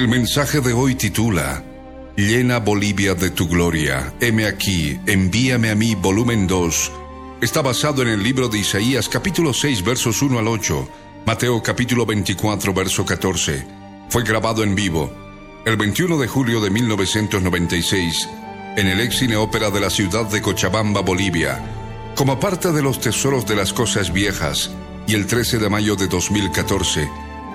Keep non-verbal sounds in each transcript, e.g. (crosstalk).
El mensaje de hoy titula Llena Bolivia de tu gloria. Heme aquí, envíame a mí, volumen 2. Está basado en el libro de Isaías capítulo 6 versos 1 al 8, Mateo capítulo 24 verso 14. Fue grabado en vivo el 21 de julio de 1996 en el ex cine ópera de la ciudad de Cochabamba, Bolivia, como parte de los tesoros de las cosas viejas, y el 13 de mayo de 2014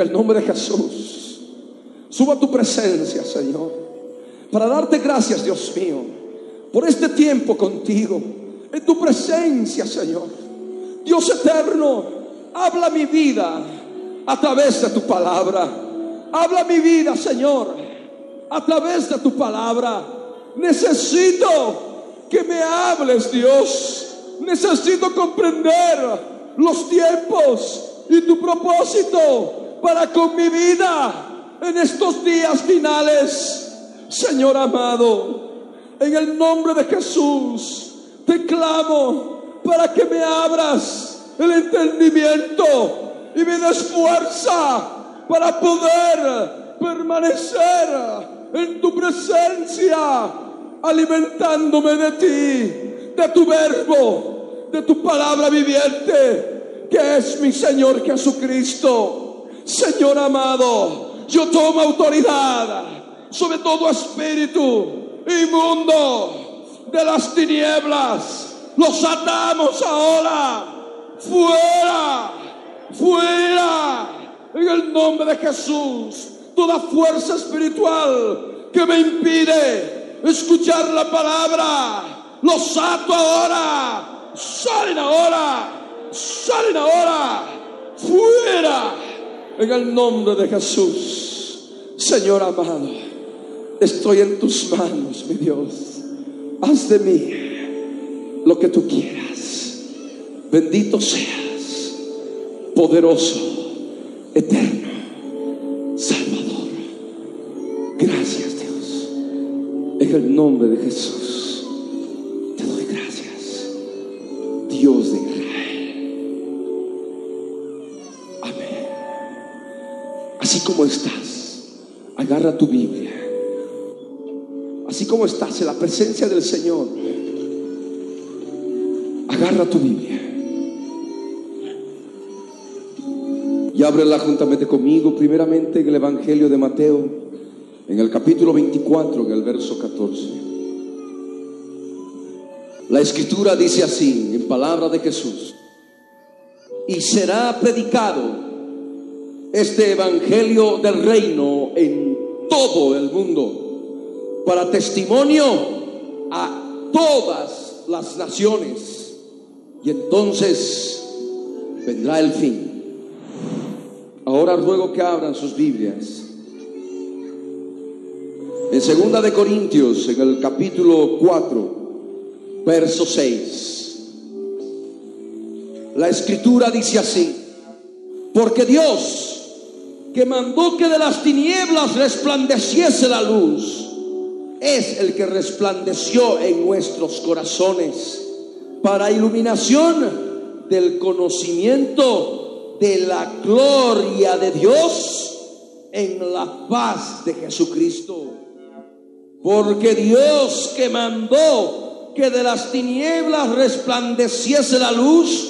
El nombre de Jesús, suba tu presencia, Señor, para darte gracias, Dios mío, por este tiempo contigo, en tu presencia, Señor. Dios eterno, habla mi vida a través de tu palabra. Habla mi vida, Señor, a través de tu palabra. Necesito que me hables, Dios. Necesito comprender los tiempos y tu propósito para con mi vida en estos días finales. Señor amado, en el nombre de Jesús, te clamo para que me abras el entendimiento y me des fuerza para poder permanecer en tu presencia, alimentándome de ti, de tu verbo de tu palabra viviente, que es mi Señor Jesucristo. Señor amado, yo tomo autoridad sobre todo espíritu inmundo de las tinieblas. Los atamos ahora. Fuera, fuera. En el nombre de Jesús. Toda fuerza espiritual que me impide escuchar la palabra. Los ato ahora salen ahora, salen ahora, fuera, en el nombre de Jesús. Señor amado, estoy en tus manos, mi Dios. Haz de mí lo que tú quieras. Bendito seas, poderoso, eterno, Salvador. Gracias, Dios. En el nombre de Jesús. Como estás, agarra tu Biblia. Así como estás en la presencia del Señor, agarra tu Biblia. Y ábrela juntamente conmigo, primeramente en el Evangelio de Mateo, en el capítulo 24, en el verso 14. La escritura dice así, en palabra de Jesús, y será predicado este evangelio del reino en todo el mundo para testimonio a todas las naciones. Y entonces vendrá el fin. Ahora ruego que abran sus Biblias. En segunda de Corintios, en el capítulo 4, verso 6. La escritura dice así, porque Dios que mandó que de las tinieblas resplandeciese la luz, es el que resplandeció en nuestros corazones para iluminación del conocimiento de la gloria de Dios en la paz de Jesucristo. Porque Dios que mandó que de las tinieblas resplandeciese la luz,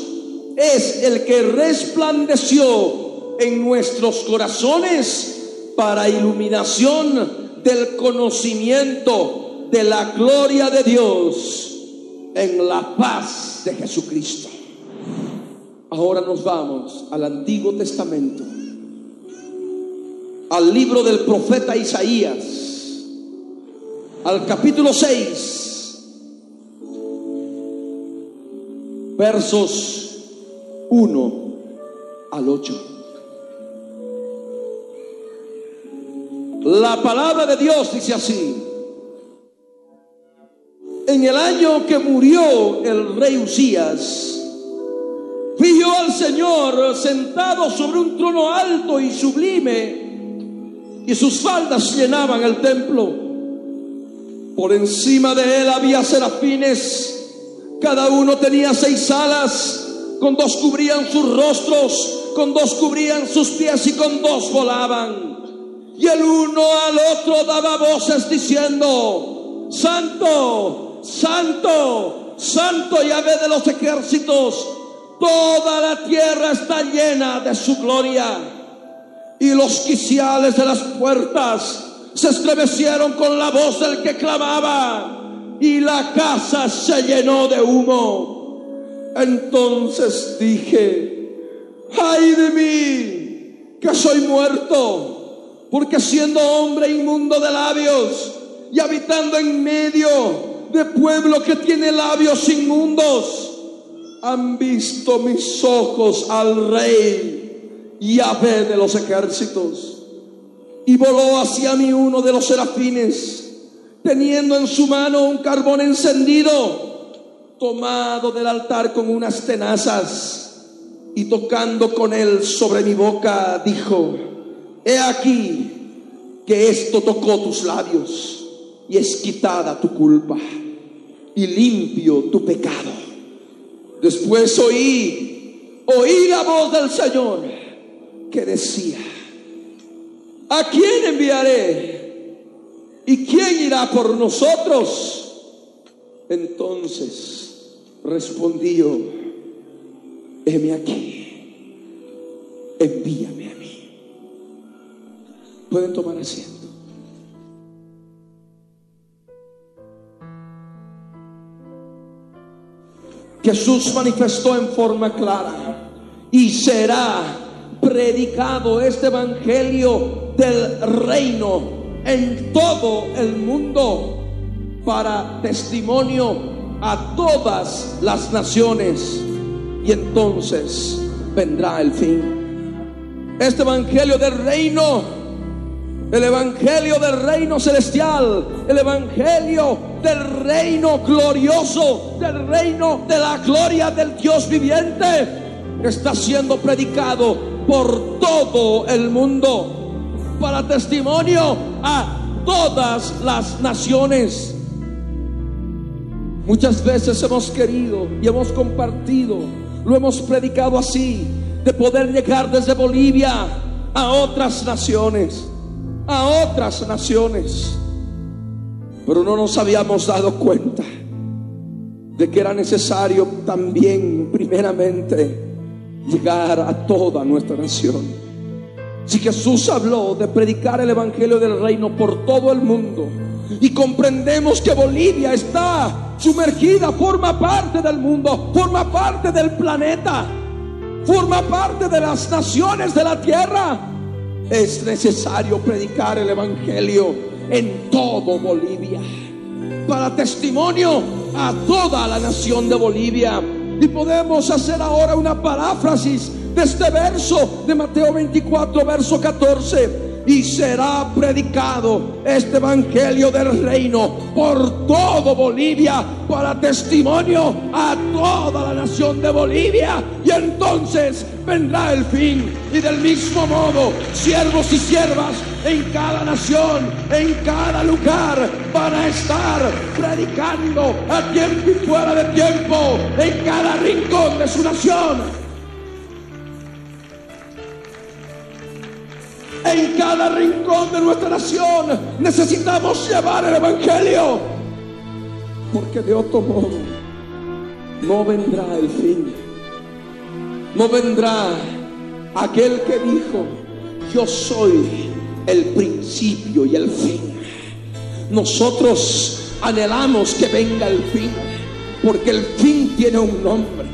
es el que resplandeció en nuestros corazones para iluminación del conocimiento de la gloria de Dios en la paz de Jesucristo. Ahora nos vamos al Antiguo Testamento, al libro del profeta Isaías, al capítulo 6, versos 1 al 8. La palabra de Dios dice así. En el año que murió el rey Usías, vi al Señor sentado sobre un trono alto y sublime, y sus faldas llenaban el templo. Por encima de él había serafines, cada uno tenía seis alas, con dos cubrían sus rostros, con dos cubrían sus pies y con dos volaban. Y el uno al otro daba voces diciendo, Santo, Santo, Santo Yahvé de los ejércitos, toda la tierra está llena de su gloria. Y los quiciales de las puertas se estremecieron con la voz del que clamaba, y la casa se llenó de humo. Entonces dije, ay de mí, que soy muerto porque siendo hombre inmundo de labios y habitando en medio de pueblo que tiene labios inmundos, han visto mis ojos al rey Yahvé de los ejércitos. Y voló hacia mí uno de los serafines, teniendo en su mano un carbón encendido, tomado del altar con unas tenazas, y tocando con él sobre mi boca, dijo, He aquí que esto tocó tus labios y es quitada tu culpa y limpio tu pecado. Después oí, oí la voz del Señor que decía, ¿a quién enviaré? ¿Y quién irá por nosotros? Entonces respondí yo, heme aquí, envíame. Pueden tomar asiento. Jesús manifestó en forma clara y será predicado este evangelio del reino en todo el mundo para testimonio a todas las naciones y entonces vendrá el fin. Este evangelio del reino el Evangelio del reino celestial, el Evangelio del reino glorioso, del reino de la gloria del Dios viviente, está siendo predicado por todo el mundo para testimonio a todas las naciones. Muchas veces hemos querido y hemos compartido, lo hemos predicado así, de poder llegar desde Bolivia a otras naciones a otras naciones. Pero no nos habíamos dado cuenta de que era necesario también, primeramente, llegar a toda nuestra nación. Si Jesús habló de predicar el Evangelio del Reino por todo el mundo y comprendemos que Bolivia está sumergida, forma parte del mundo, forma parte del planeta, forma parte de las naciones de la tierra, es necesario predicar el Evangelio en todo Bolivia, para testimonio a toda la nación de Bolivia. Y podemos hacer ahora una paráfrasis de este verso de Mateo 24, verso 14 y será predicado este evangelio del reino por todo Bolivia para testimonio a toda la nación de Bolivia. Y entonces vendrá el fin y del mismo modo siervos y siervas en cada nación, en cada lugar van a estar predicando a tiempo y fuera de tiempo en cada rincón de su nación En cada rincón de nuestra nación necesitamos llevar el Evangelio. Porque de otro modo no vendrá el fin. No vendrá aquel que dijo, yo soy el principio y el fin. Nosotros anhelamos que venga el fin, porque el fin tiene un nombre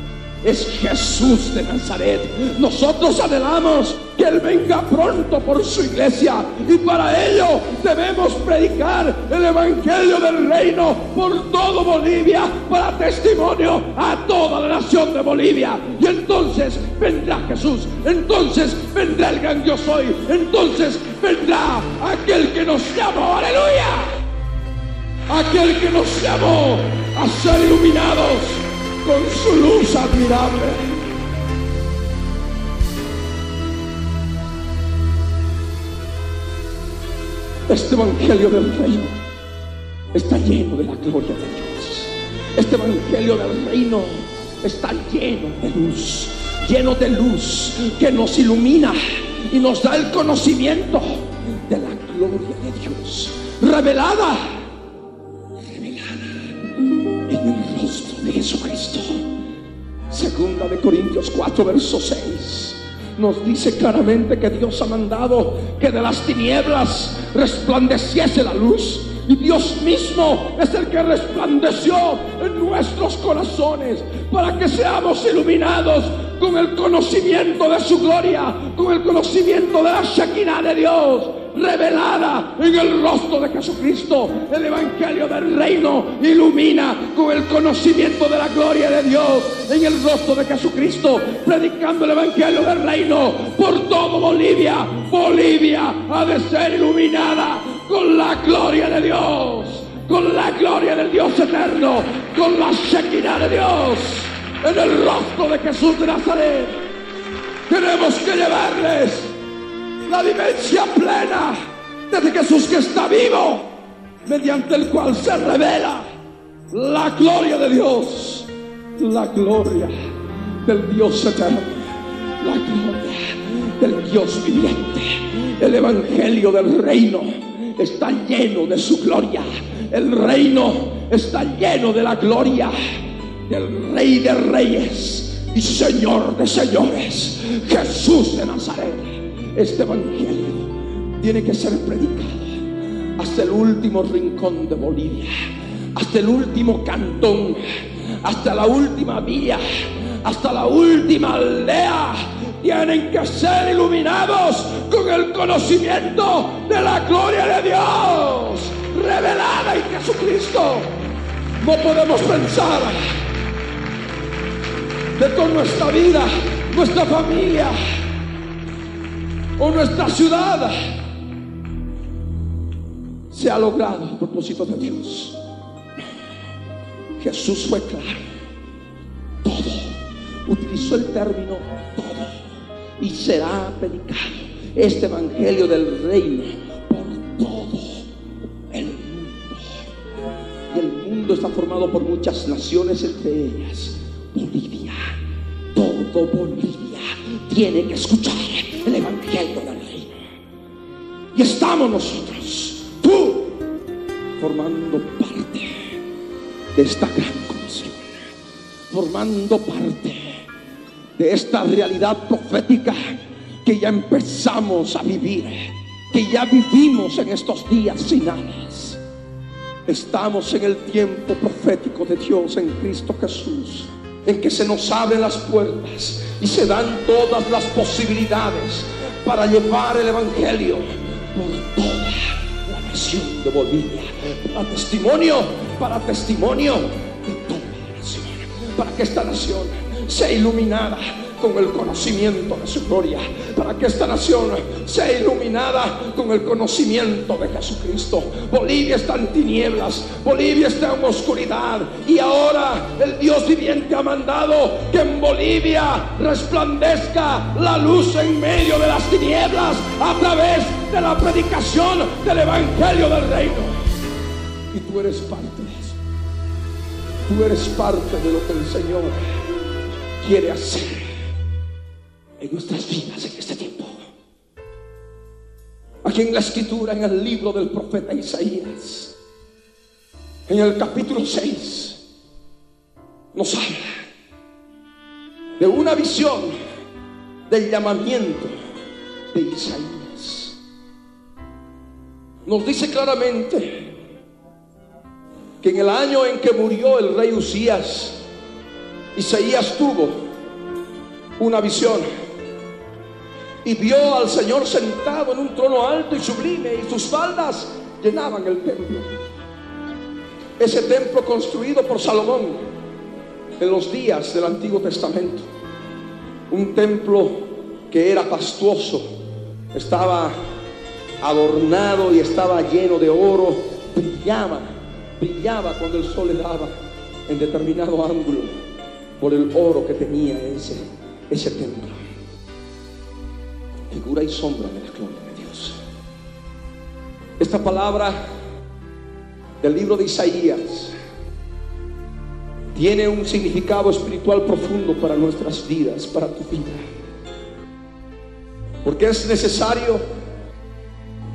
es Jesús de Nazaret. Nosotros anhelamos que Él venga pronto por su iglesia y para ello debemos predicar el Evangelio del Reino por todo Bolivia para testimonio a toda la nación de Bolivia. Y entonces vendrá Jesús, entonces vendrá el gran yo soy, entonces vendrá aquel que nos llamó, aleluya, aquel que nos llamó a ser iluminados con su luz admirable. Este Evangelio del Reino está lleno de la gloria de Dios. Este Evangelio del Reino está lleno de luz, lleno de luz que nos ilumina y nos da el conocimiento de la gloria de Dios, revelada, revelada en el de Jesucristo. Segunda de Corintios 4, verso 6. Nos dice claramente que Dios ha mandado que de las tinieblas resplandeciese la luz. Y Dios mismo es el que resplandeció en nuestros corazones para que seamos iluminados con el conocimiento de su gloria, con el conocimiento de la Shekinah de Dios revelada en el rostro de Jesucristo. El Evangelio del Reino ilumina con el conocimiento de la gloria de Dios en el rostro de Jesucristo, predicando el Evangelio del Reino por todo Bolivia. Bolivia ha de ser iluminada con la gloria de Dios, con la gloria del Dios eterno, con la Shekinah de Dios en el rostro de Jesús de Nazaret. Tenemos que llevarles la vivencia plena de Jesús que está vivo, mediante el cual se revela la gloria de Dios, la gloria del Dios eterno, la gloria del Dios viviente. El Evangelio del reino está lleno de su gloria. El reino está lleno de la gloria del Rey de Reyes y Señor de Señores, Jesús de Nazaret este Evangelio tiene que ser predicado hasta el último rincón de Bolivia, hasta el último cantón, hasta la última vía, hasta la última aldea. Tienen que ser iluminados con el conocimiento de la gloria de Dios revelada en Jesucristo. No podemos pensar de con nuestra vida, nuestra familia, o nuestra ciudad se ha logrado el propósito de Dios. Jesús fue claro. Todo. Utilizó el término todo. Y será predicado este evangelio del reino por todo el mundo. Y el mundo está formado por muchas naciones, entre ellas Bolivia. Todo Bolivia tiene que escuchar el Evangelio del Reino. Y estamos nosotros, tú, formando parte de esta gran comisión, formando parte de esta realidad profética que ya empezamos a vivir, que ya vivimos en estos días finales. Estamos en el tiempo profético de Dios en Cristo Jesús en que se nos abren las puertas y se dan todas las posibilidades para llevar el Evangelio por toda la nación de Bolivia. Para testimonio, para testimonio de toda la nación. Para que esta nación sea iluminada con el conocimiento de su gloria, para que esta nación sea iluminada con el conocimiento de Jesucristo. Bolivia está en tinieblas, Bolivia está en oscuridad y ahora el Dios viviente ha mandado que en Bolivia resplandezca la luz en medio de las tinieblas a través de la predicación del Evangelio del Reino. Y tú eres parte. Tú eres parte de lo que el Señor quiere hacer nuestras vidas en este tiempo. Aquí en la escritura, en el libro del profeta Isaías, en el capítulo 6, nos habla de una visión del llamamiento de Isaías. Nos dice claramente que en el año en que murió el rey Usías, Isaías tuvo una visión y vio al Señor sentado en un trono alto y sublime y sus faldas llenaban el templo. Ese templo construido por Salomón en los días del Antiguo Testamento. Un templo que era pastuoso, estaba adornado y estaba lleno de oro, brillaba, brillaba cuando el sol le daba en determinado ángulo por el oro que tenía ese, ese templo figura y sombra de la gloria de Dios. Esta palabra del libro de Isaías tiene un significado espiritual profundo para nuestras vidas, para tu vida. Porque es necesario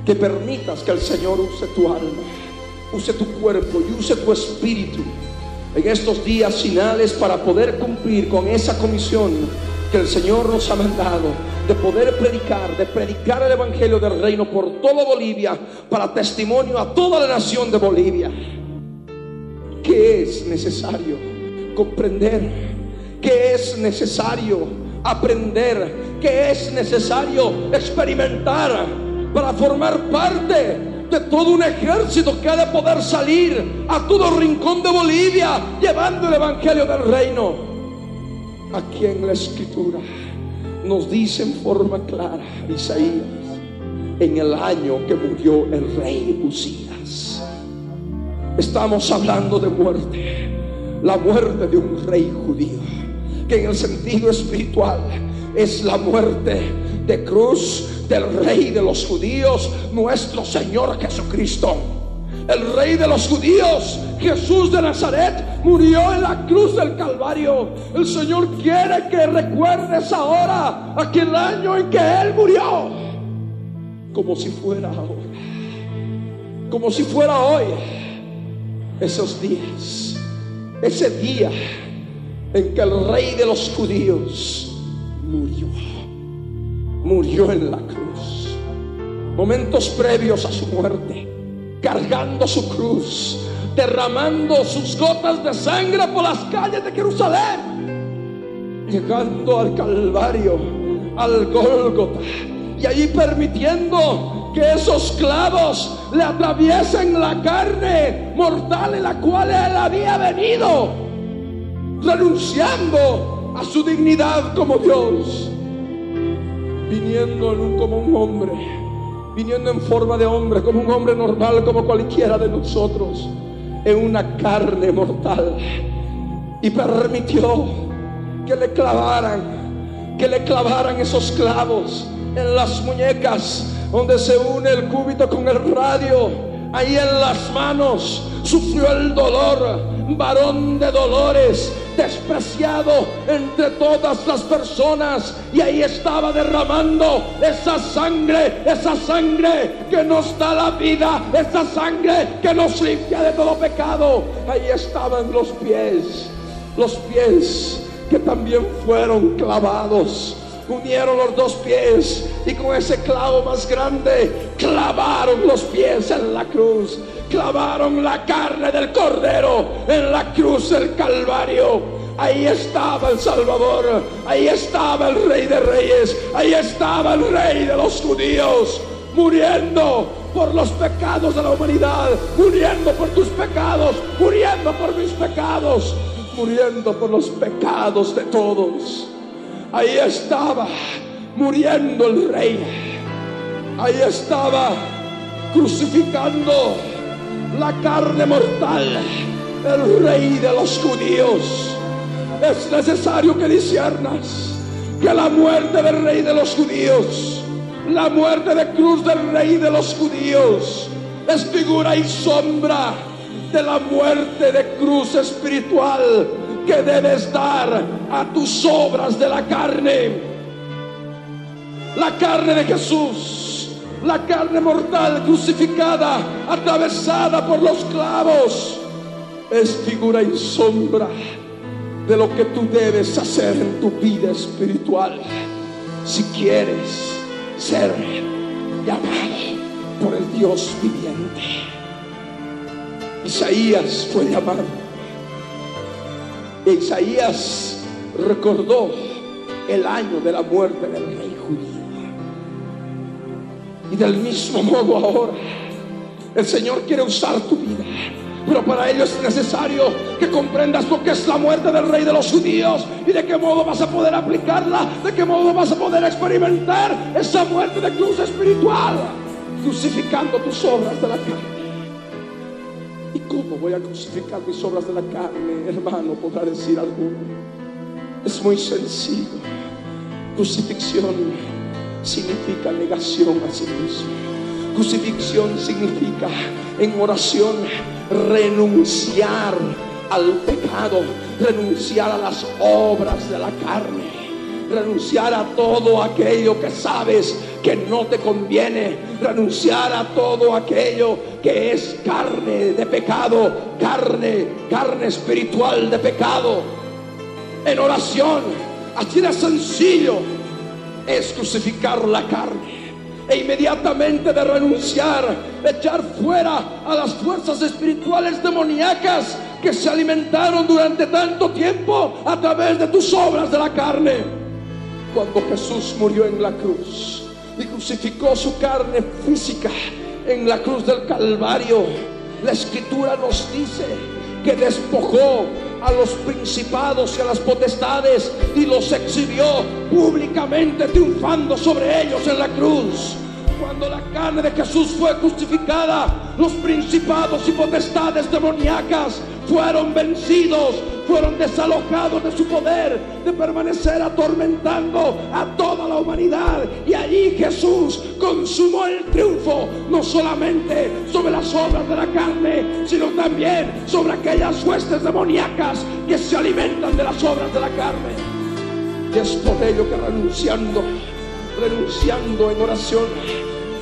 que permitas que el Señor use tu alma, use tu cuerpo y use tu espíritu en estos días finales para poder cumplir con esa comisión que el Señor nos ha mandado de poder predicar, de predicar el Evangelio del Reino por toda Bolivia, para testimonio a toda la nación de Bolivia. ¿Qué es necesario comprender? ¿Qué es necesario aprender? ¿Qué es necesario experimentar para formar parte de todo un ejército que ha de poder salir a todo rincón de Bolivia llevando el Evangelio del Reino? Aquí en la escritura nos dice en forma clara Isaías, en el año que murió el rey Usías. Estamos hablando de muerte, la muerte de un rey judío, que en el sentido espiritual es la muerte de cruz del rey de los judíos, nuestro Señor Jesucristo el rey de los judíos, Jesús de Nazaret, murió en la cruz del Calvario. El Señor quiere que recuerdes ahora aquel año en que Él murió, como si fuera ahora, como si fuera hoy, esos días, ese día en que el rey de los judíos murió, murió en la cruz, momentos previos a su muerte cargando su cruz, derramando sus gotas de sangre por las calles de Jerusalén, llegando al Calvario, al Gólgota, y allí permitiendo que esos clavos le atraviesen la carne mortal en la cual él había venido, renunciando a su dignidad como Dios, viniendo como un hombre viniendo en forma de hombre, como un hombre normal, como cualquiera de nosotros, en una carne mortal. Y permitió que le clavaran, que le clavaran esos clavos en las muñecas, donde se une el cúbito con el radio ahí en las manos, sufrió el dolor, varón de dolores, despreciado entre todas las personas, y ahí estaba derramando esa sangre, esa sangre que nos da la vida, esa sangre que nos limpia de todo pecado. Ahí estaban los pies, los pies que también fueron clavados unieron los dos pies y con ese clavo más grande clavaron los pies en la cruz, clavaron la carne del cordero en la cruz del Calvario. Ahí estaba el Salvador, ahí estaba el Rey de Reyes, ahí estaba el Rey de los judíos, muriendo por los pecados de la humanidad, muriendo por tus pecados, muriendo por mis pecados, muriendo por los pecados de todos. Ahí estaba muriendo el rey. Ahí estaba crucificando la carne mortal, el rey de los judíos. Es necesario que disiernas que la muerte del rey de los judíos, la muerte de cruz del rey de los judíos, es figura y sombra de la muerte de cruz espiritual que debes dar a tus obras de la carne. La carne de Jesús la carne mortal crucificada, atravesada por los clavos, es figura y sombra de lo que tú debes hacer en tu vida espiritual si quieres ser llamado por el Dios viviente. Isaías fue llamado. Isaías recordó el año de la muerte del rey. Y del mismo modo ahora, el Señor quiere usar tu vida. Pero para ello es necesario que comprendas lo que es la muerte del rey de los judíos y de qué modo vas a poder aplicarla, de qué modo vas a poder experimentar esa muerte de cruz espiritual, crucificando tus obras de la carne. ¿Y cómo voy a crucificar mis obras de la carne, hermano? Podrá decir alguno. Es muy sencillo. Crucifixión significa negación a sí mismo. Crucifixión significa en oración renunciar al pecado, renunciar a las obras de la carne, renunciar a todo aquello que sabes que no te conviene, renunciar a todo aquello que es carne de pecado, carne, carne espiritual de pecado. En oración, así de sencillo, es crucificar la carne e inmediatamente de renunciar, echar fuera a las fuerzas espirituales demoníacas que se alimentaron durante tanto tiempo a través de tus obras de la carne. Cuando Jesús murió en la cruz y crucificó su carne física en la cruz del Calvario, la escritura nos dice que despojó a los principados y a las potestades y los exhibió públicamente triunfando sobre ellos en la cruz. Cuando la carne de Jesús fue crucificada, los principados y potestades demoníacas fueron vencidos, fueron desalojados de su poder de permanecer atormentando a toda la humanidad. Y allí Jesús consumó el triunfo, no solamente sobre las obras de la carne, sino también sobre aquellas huestes demoníacas que se alimentan de las obras de la carne. Y es por ello que renunciando, renunciando en oración,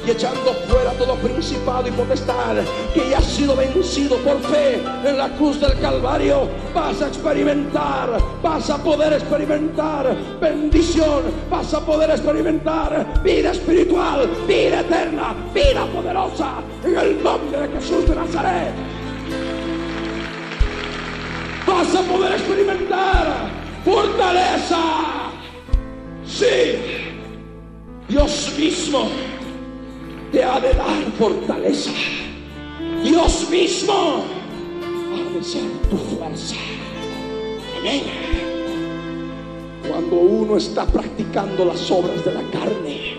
y echando fuera todo principado y potestad que ya ha sido vencido por fe en la cruz del Calvario, vas a experimentar, vas a poder experimentar bendición, vas a poder experimentar vida espiritual, vida eterna, vida poderosa, en el nombre de Jesús de Nazaret. Vas a poder experimentar fortaleza. Sí, Dios mismo te ha de dar fortaleza. Dios mismo ha de ser tu fuerza. Amén. Cuando uno está practicando las obras de la carne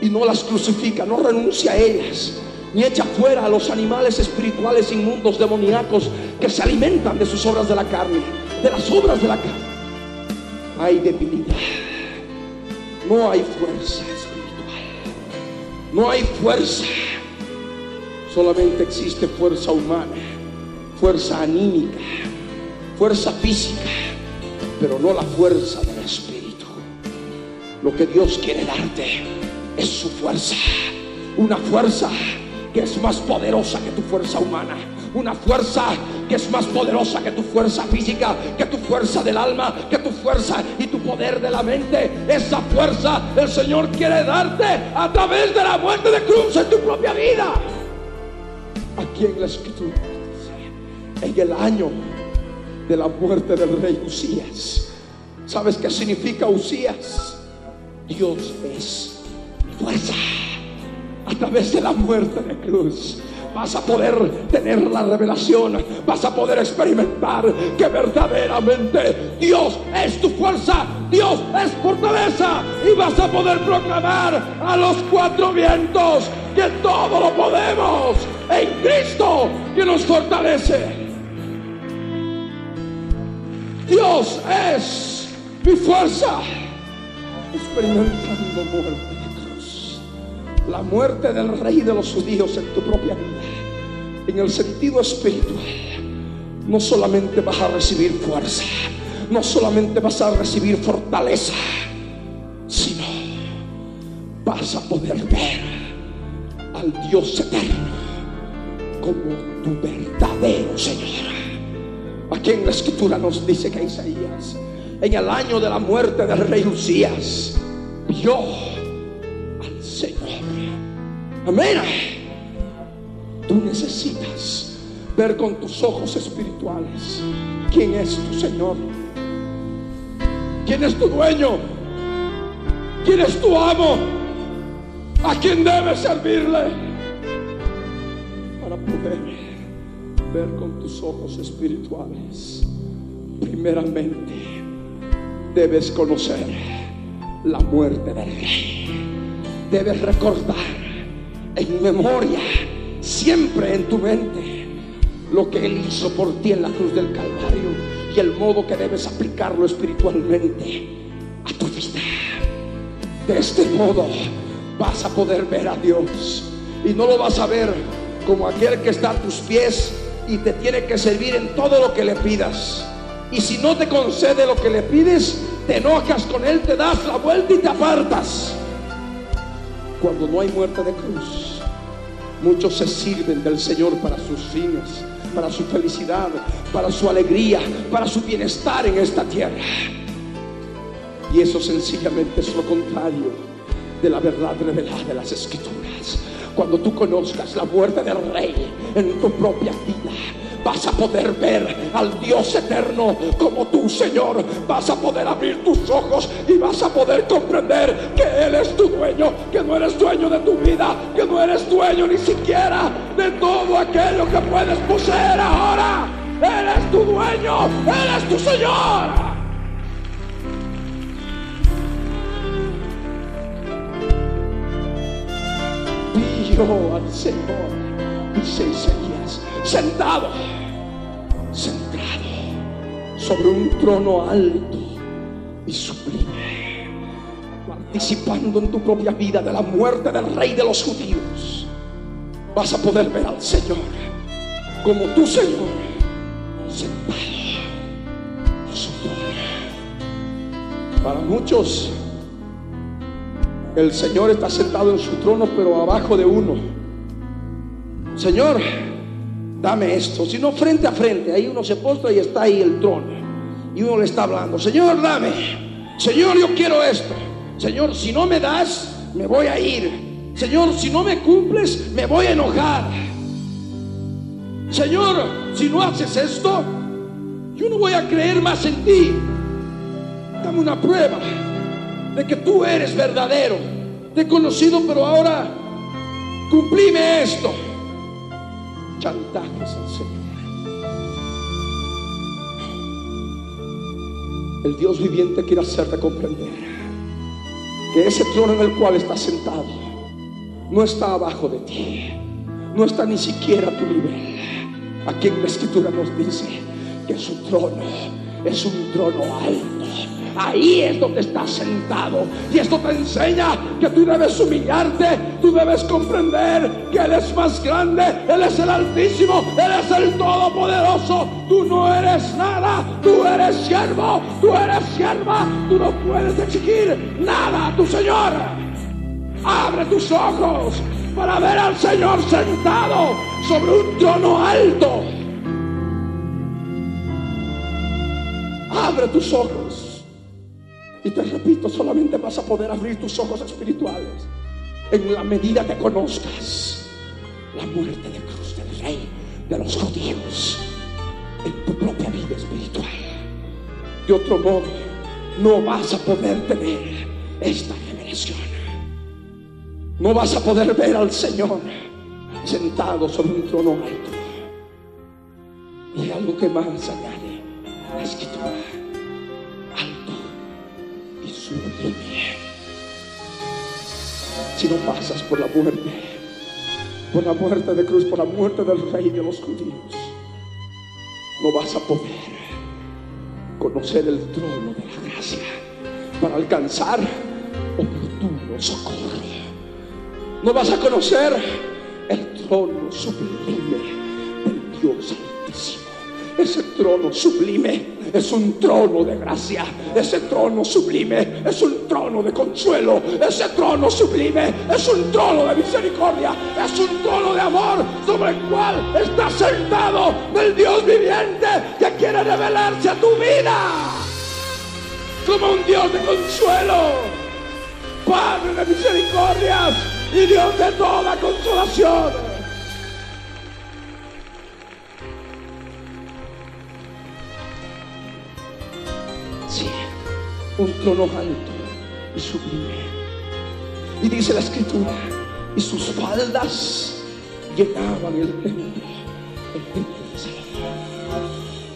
y no las crucifica, no renuncia a ellas, ni echa fuera a los animales espirituales inmundos demoníacos que se alimentan de sus obras de la carne, de las obras de la carne, hay debilidad, no hay fuerza no hay fuerza. Solamente existe fuerza humana, fuerza anímica, fuerza física, pero no la fuerza del Espíritu. Lo que Dios quiere darte es su fuerza. Una fuerza que es más poderosa que tu fuerza humana una fuerza que es más poderosa que tu fuerza física, que tu fuerza del alma, que tu fuerza y tu poder de la mente. Esa fuerza el Señor quiere darte a través de la muerte de cruz en tu propia vida. Aquí en la escritura en el año de la muerte del rey Usías. ¿Sabes qué significa Usías? Dios es fuerza a través de la muerte de cruz vas a poder tener la revelación, vas a poder experimentar que verdaderamente Dios es tu fuerza, Dios es fortaleza. Y vas a poder proclamar a los cuatro vientos que todo lo podemos en Cristo que nos fortalece. Dios es mi fuerza, experimentando muerte la muerte del rey de los judíos en tu propia vida, en el sentido espiritual, no solamente vas a recibir fuerza, no solamente vas a recibir fortaleza, sino vas a poder ver al Dios eterno como tu verdadero Señor. Aquí en la escritura nos dice que Isaías, en el año de la muerte del rey Usías, vio Señor. Amén. Tú necesitas ver con tus ojos espirituales quién es tu Señor. ¿Quién es tu dueño? ¿Quién es tu amo? ¿A quién debes servirle? Para poder ver con tus ojos espirituales. Primeramente, debes conocer la muerte del rey. Debes recordar en memoria, siempre en tu mente, lo que Él hizo por ti en la cruz del Calvario y el modo que debes aplicarlo espiritualmente a tu vida. De este modo vas a poder ver a Dios. Y no lo vas a ver como aquel que está a tus pies y te tiene que servir en todo lo que le pidas. Y si no te concede lo que le pides, te enojas con él, te das la vuelta y te apartas. Cuando no hay muerte de cruz, muchos se sirven del Señor para sus fines, para su felicidad, para su alegría, para su bienestar en esta tierra. Y eso sencillamente es lo contrario de la verdad revelada de las escrituras. Cuando tú conozcas la muerte del rey en tu propia vida, vas a poder ver al Dios eterno como tu Señor. Vas a poder abrir tus ojos y vas a poder comprender que Él es tu dueño, que no eres dueño de tu vida, que no eres dueño ni siquiera de todo aquello que puedes poseer ahora. Él es tu dueño, Él es tu Señor. al Señor, dice Isaías, sentado, sentado sobre un trono alto y sublime, participando en tu propia vida de la muerte del rey de los judíos. Vas a poder ver al Señor como tu Señor, sentado en su trono. Para muchos, el Señor está sentado en su trono, pero abajo de uno. Señor, dame esto. Si no, frente a frente. Ahí uno se postra y está ahí el trono. Y uno le está hablando. Señor, dame. Señor, yo quiero esto. Señor, si no me das, me voy a ir. Señor, si no me cumples, me voy a enojar. Señor, si no haces esto, yo no voy a creer más en ti. Dame una prueba de que tú eres verdadero. Te he conocido, pero ahora cumplime esto. Chantajes al Señor. El Dios viviente quiere hacerte comprender que ese trono en el cual estás sentado no está abajo de ti, no está ni siquiera a tu nivel. Aquí en la escritura nos dice que su trono es un trono alto Ahí es donde estás sentado. Y esto te enseña que tú debes humillarte, tú debes comprender que Él es más grande, Él es el Altísimo, Él es el Todopoderoso. Tú no eres nada, tú eres siervo, tú eres sierva, tú no puedes exigir nada a tu Señor. Abre tus ojos para ver al Señor sentado sobre un trono alto. Abre tus ojos y te repito, solamente vas a poder abrir tus ojos espirituales en la medida que conozcas la muerte de cruz del rey de los judíos en tu propia vida espiritual. De otro modo, no vas a poder tener esta revelación. No vas a poder ver al Señor sentado sobre un trono alto. Y algo que más añade la escritura si no pasas por la muerte, por la muerte de cruz, por la muerte del rey de los judíos, no vas a poder conocer el trono de la gracia para alcanzar oportuno socorro. No vas a conocer el trono sublime del Dios Altísimo ese trono sublime es un trono de gracia, ese trono sublime es un trono de consuelo, ese trono sublime es un trono de misericordia, es un trono de amor sobre el cual está sentado el Dios viviente que quiere revelarse a tu vida como un Dios de consuelo, Padre de misericordias y Dios de toda consolación. Un trono alto y sublime. Y dice la escritura, y sus faldas llenaban el templo, el templo de Salomón,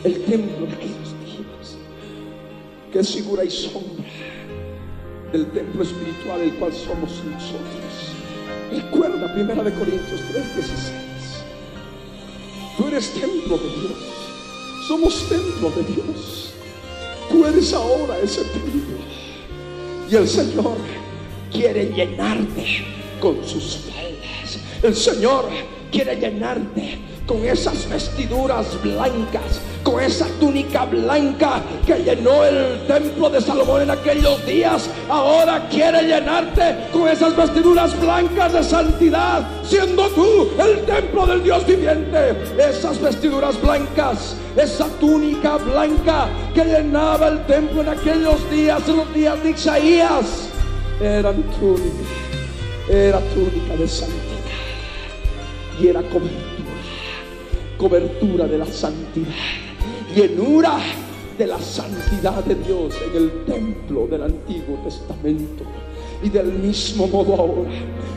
el templo de aquellos días, que es figura y sombra del templo espiritual el cual somos nosotros. Recuerda Primera de Corintios 3:16. Tú eres templo de Dios. Somos templo de Dios. Eres ahora ese templo. Y el Señor quiere llenarte con sus faldas. El Señor quiere llenarte con esas vestiduras blancas, con esa túnica blanca que llenó el templo de Salomón en aquellos días. Ahora quiere llenarte con esas vestiduras blancas de santidad, siendo tú el templo del Dios viviente. Esas vestiduras blancas, esa túnica blanca que llenaba el templo en aquellos días, en los días de Isaías, eran túnica, era túnica de santidad y era cobertura cobertura de la santidad, llenura de la santidad de Dios en el templo del Antiguo Testamento. Y del mismo modo ahora,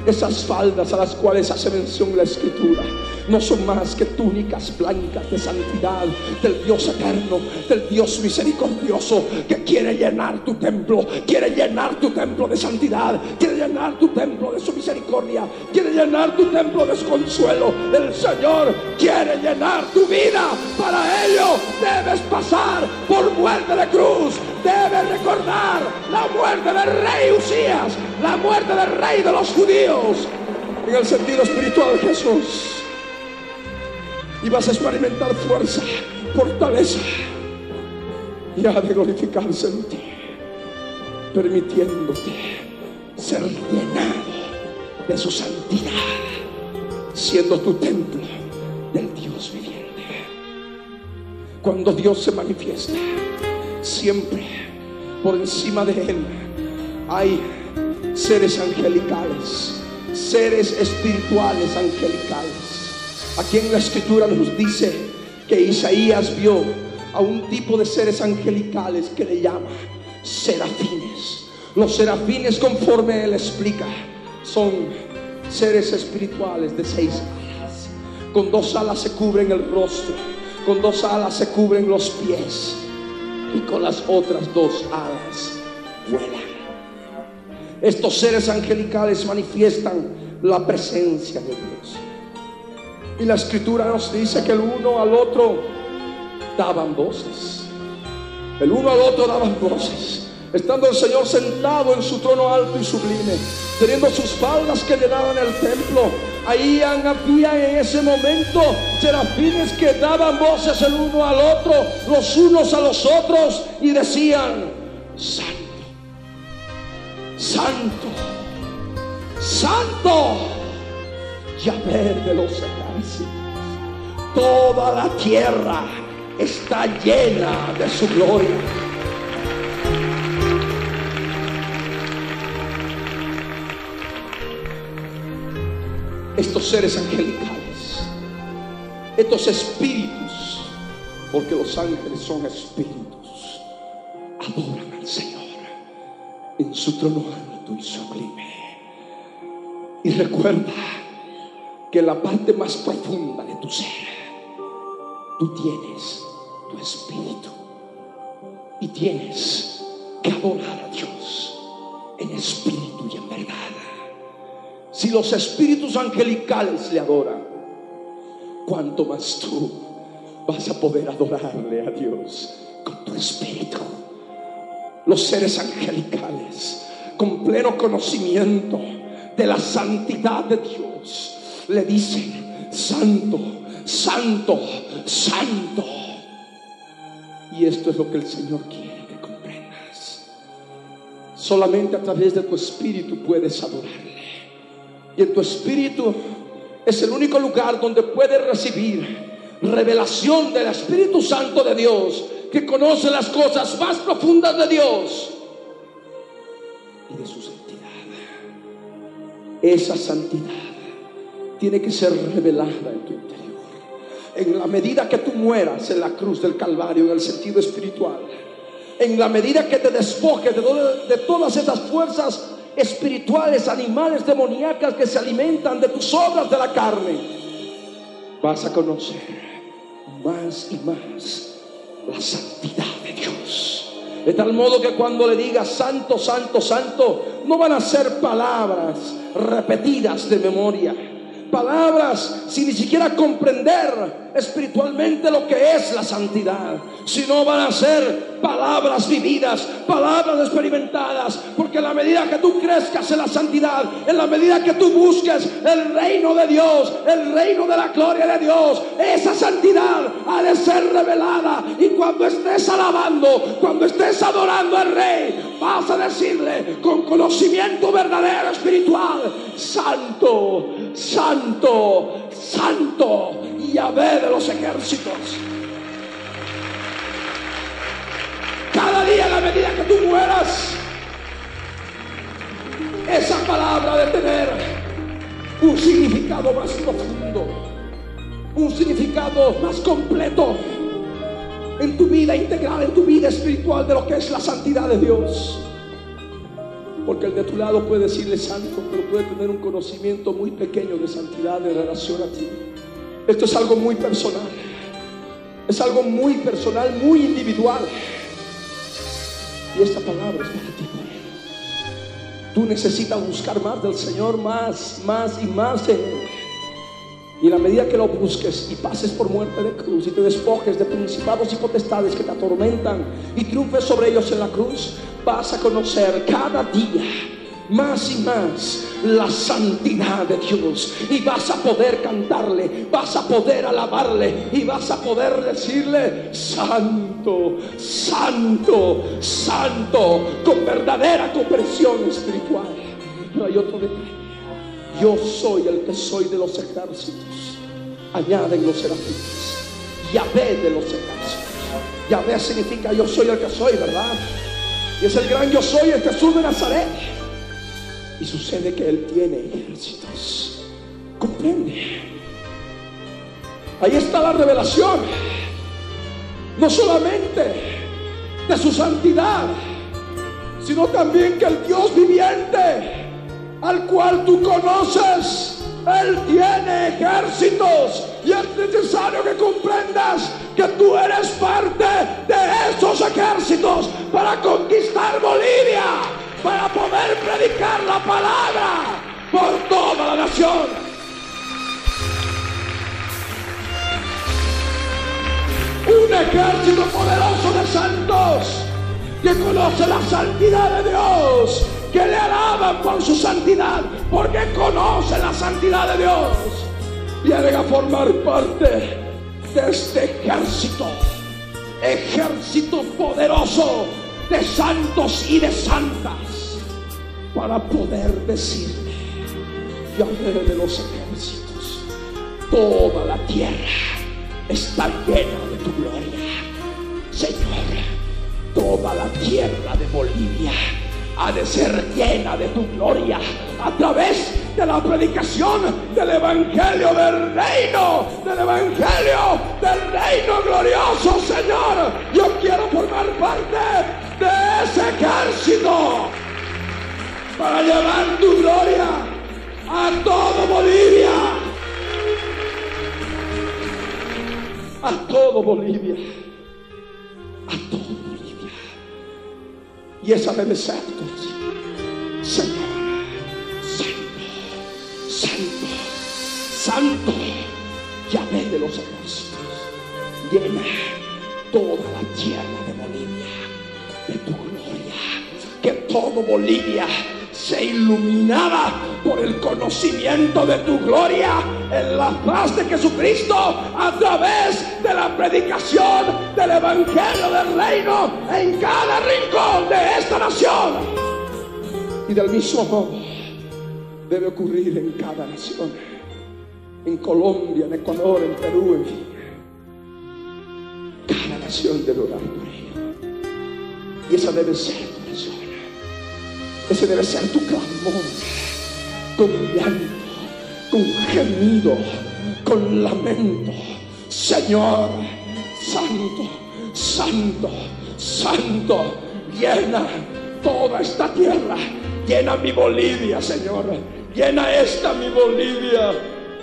esas faldas a las cuales hace mención la Escritura no son más que túnicas blancas de santidad del Dios eterno, del Dios misericordioso que quiere llenar tu templo, quiere llenar tu templo de santidad, quiere llenar tu templo de su misericordia, quiere llenar tu templo de su consuelo. El Señor quiere llenar tu vida. Para ello debes pasar por muerte de cruz, debes recordar la muerte del rey Usías, la muerte del rey de los judíos. En el sentido espiritual Jesús y vas a experimentar fuerza, fortaleza y ha de glorificarse en ti, permitiéndote ser llenado de su santidad, siendo tu templo del Dios viviente. Cuando Dios se manifiesta, siempre por encima de Él hay seres angelicales, seres espirituales angelicales Aquí en la escritura nos dice que Isaías vio a un tipo de seres angelicales que le llama serafines. Los serafines, conforme él explica, son seres espirituales de seis alas. Con dos alas se cubren el rostro, con dos alas se cubren los pies y con las otras dos alas vuelan. Estos seres angelicales manifiestan la presencia de Dios. Y la escritura nos dice que el uno al otro daban voces. El uno al otro daban voces. Estando el Señor sentado en su trono alto y sublime, teniendo sus faldas que llenaban el templo, ahí había en ese momento serafines que daban voces el uno al otro, los unos a los otros, y decían, Santo, Santo, Santo, Yahvé de los Toda la tierra está llena de su gloria. Estos seres angelicales, estos espíritus, porque los ángeles son espíritus, adoran al Señor en su trono alto y sublime. Y recuerda, que la parte más profunda de tu ser, tú tienes tu espíritu y tienes que adorar a Dios en espíritu y en verdad. Si los espíritus angelicales le adoran, ¿cuánto más tú vas a poder adorarle a Dios con tu espíritu? Los seres angelicales, con pleno conocimiento de la santidad de Dios, le dicen, santo, santo, santo. Y esto es lo que el Señor quiere que comprendas. Solamente a través de tu espíritu puedes adorarle. Y en tu espíritu es el único lugar donde puedes recibir revelación del Espíritu Santo de Dios, que conoce las cosas más profundas de Dios y de su santidad. Esa santidad tiene que ser revelada en tu interior. En la medida que tú mueras en la cruz del Calvario, en el sentido espiritual, en la medida que te despojes de, de todas esas fuerzas espirituales, animales, demoníacas que se alimentan de tus obras de la carne, vas a conocer más y más la santidad de Dios. De tal modo que cuando le digas santo, santo, santo, no van a ser palabras repetidas de memoria. Palabras sin ni siquiera comprender espiritualmente lo que es la santidad, sino van a ser palabras vividas, palabras experimentadas, porque en la medida que tú crezcas en la santidad, en la medida que tú busques el reino de Dios, el reino de la gloria de Dios, esa santidad ha de ser revelada. Y cuando estés alabando, cuando estés adorando al rey, vas a decirle con conocimiento verdadero espiritual, santo, santo, santo Yahvé de los ejércitos. Cada día, a la medida que tú mueras, esa palabra de tener un significado más profundo, un significado más completo en tu vida integral, en tu vida espiritual de lo que es la santidad de Dios. Porque el de tu lado puede decirle santo, pero puede tener un conocimiento muy pequeño de santidad en relación a ti. Esto es algo muy personal. Es algo muy personal, muy individual. Y esta palabra es para ti. Tú necesitas buscar más del Señor, más, más y más en. Y la medida que lo busques y pases por muerte de cruz y te despojes de principados y potestades que te atormentan y triunfes sobre ellos en la cruz, vas a conocer cada día más y más la santidad de Dios. Y vas a poder cantarle, vas a poder alabarle y vas a poder decirle, santo, santo, santo, con verdadera comprensión espiritual. No hay otro detalle. Yo soy el que soy de los ejércitos. Añaden los serafines. Yahvé de los ejércitos. Yahvé significa yo soy el que soy, ¿verdad? Y es el gran yo soy, el Jesús de Nazaret. Y sucede que Él tiene ejércitos. Comprende. Ahí está la revelación. No solamente de su santidad, sino también que el Dios viviente, al cual tú conoces, Él tiene ejércitos. Y es necesario que comprendas que tú eres parte de esos ejércitos para conquistar Bolivia para poder predicar la palabra por toda la nación. Un ejército poderoso de santos que conoce la santidad de Dios, que le alaban por su santidad, porque conoce la santidad de Dios. Vienen a formar parte de este ejército, ejército poderoso de santos y de santas para poder decirle, Yahvé de los ejércitos, toda la tierra está llena de tu gloria. Señor, toda la tierra de Bolivia ha de ser llena de tu gloria a través de la predicación del Evangelio del Reino, del Evangelio del Reino glorioso, Señor. Yo quiero formar parte de ese ejército para llevar tu gloria a todo Bolivia. A todo Bolivia. A todo Bolivia. Y esa debe ser Señor, santo, santo, santo, llave de los ejércitos. Llena toda la tierra de Bolivia de tu gloria. Que todo Bolivia se iluminara por el conocimiento de tu gloria en la paz de Jesucristo a través de la predicación del Evangelio del Reino en cada rincón de esta nación. Y del mismo modo debe ocurrir en cada nación. En Colombia, en Ecuador, en Perú, en fin. Cada nación debe orar por ello. Y esa debe ser. Ese debe ser tu clamor. Con llanto, con gemido, con lamento. Señor, santo, santo, santo, llena toda esta tierra. Llena mi Bolivia, Señor. Llena esta mi Bolivia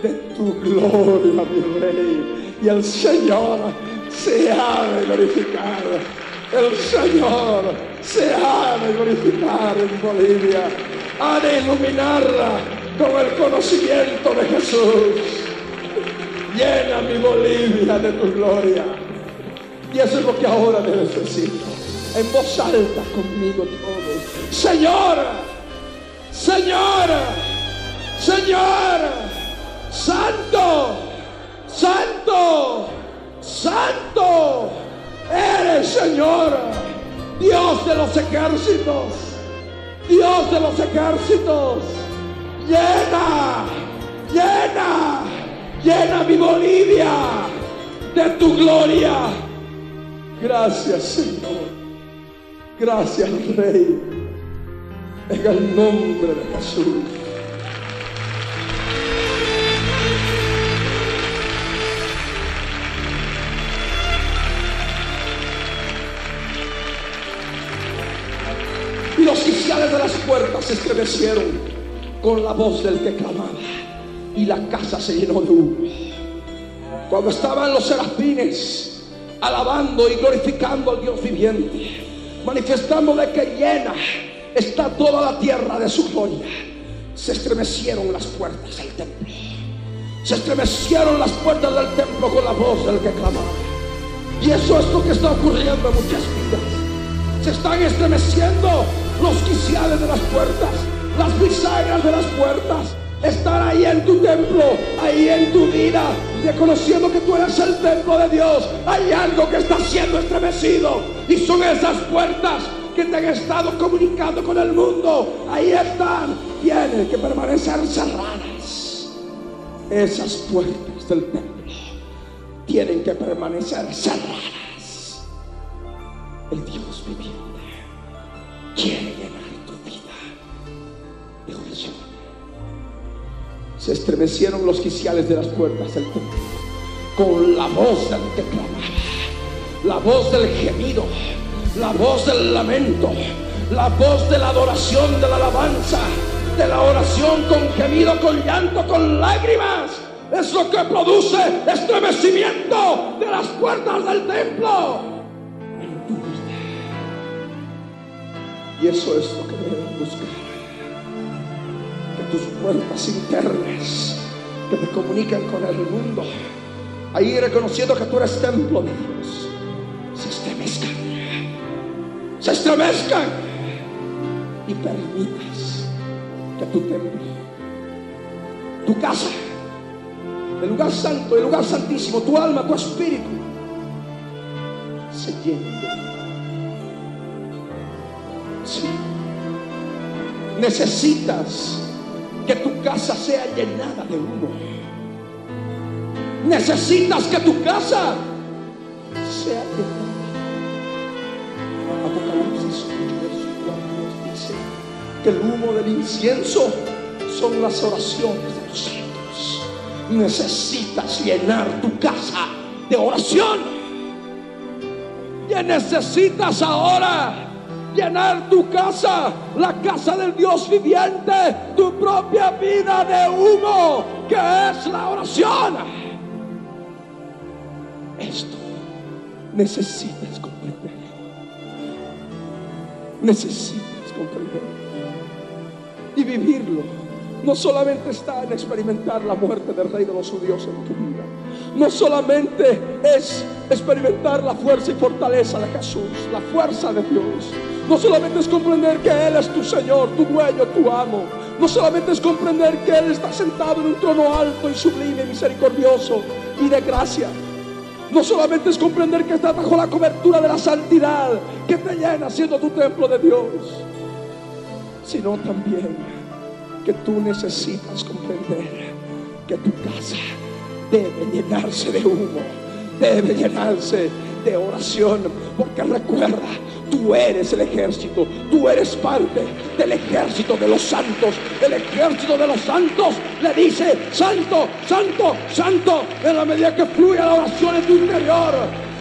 de tu gloria, mi rey. Y el Señor se ha de glorificar. El Señor se ha de glorificar en Bolivia. Ha de iluminarla con el conocimiento de Jesús. Llena mi Bolivia de tu gloria. Y eso es lo que ahora decir. En voz alta conmigo todos. Señora, Señora, Señora, Santo, Santo, Santo. Eres Señor, Dios de los ejércitos, Dios de los ejércitos. Llena, llena, llena mi Bolivia de tu gloria. Gracias Señor, gracias Rey, en el nombre de Jesús. Estremecieron con la voz del que clamaba. Y la casa se llenó de humo. Cuando estaban los serafines alabando y glorificando al Dios viviente, manifestando de que llena está toda la tierra de su gloria, se estremecieron las puertas del templo. Se estremecieron las puertas del templo con la voz del que clamaba. Y eso es lo que está ocurriendo en muchas vidas. Se están estremeciendo los quiciales de las puertas, las bisagras de las puertas. Están ahí en tu templo, ahí en tu vida, reconociendo que tú eres el templo de Dios. Hay algo que está siendo estremecido y son esas puertas que te han estado comunicando con el mundo. Ahí están, tienen que permanecer cerradas. Esas puertas del templo tienen que permanecer cerradas. El Dios Se estremecieron los quiciales de las puertas del templo con la voz del que clamaba, la voz del gemido, la voz del lamento, la voz de la adoración, de la alabanza, de la oración con gemido, con llanto, con lágrimas. Es lo que produce estremecimiento de las puertas del templo. Y eso es lo que debes buscar. Tus puertas internas que te comunican con el mundo, ahí reconociendo que tú eres templo de Dios, se estremezcan. Se estremezcan y permitas que tu templo, tu casa, el lugar santo, el lugar santísimo, tu alma, tu espíritu, se llene de Sí. Necesitas que tu casa sea llenada de humo. Necesitas que tu casa sea llenada. Apocalipsis 8, verso 4 nos dice que el humo del incienso son las oraciones de los santos. Necesitas llenar tu casa de oración. Ya necesitas ahora llenar tu casa, la casa del Dios viviente, tu propia vida de humo, que es la oración. Esto necesitas comprenderlo. Necesitas comprenderlo. Y vivirlo. No solamente está en experimentar la muerte del Rey de los judíos en tu vida. No solamente es experimentar la fuerza y fortaleza de Jesús, la fuerza de Dios. No solamente es comprender que Él es tu Señor, tu dueño, tu amo. No solamente es comprender que Él está sentado en un trono alto y sublime, misericordioso y de gracia. No solamente es comprender que estás bajo la cobertura de la santidad que te llena siendo tu templo de Dios, sino también que tú necesitas comprender que tu casa debe llenarse de humo, debe llenarse de oración, porque recuerda, tú eres el ejército, tú eres parte del ejército de los santos, el ejército de los santos le dice, santo, santo, santo, en la medida que fluye la oración en tu interior,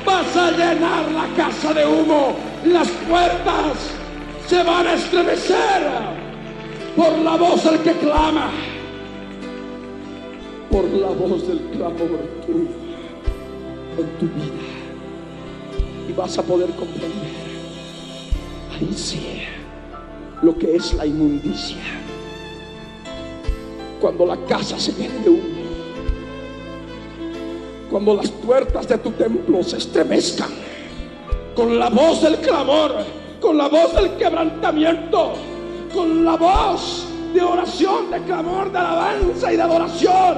vas a llenar la casa de humo, las puertas se van a estremecer por la voz del que clama, por la voz del clamor tuyo en tu vida. Y vas a poder comprender, ahí sí, lo que es la inmundicia. Cuando la casa se llena de humo, cuando las puertas de tu templo se estremezcan, con la voz del clamor, con la voz del quebrantamiento, con la voz de oración, de clamor, de alabanza y de adoración,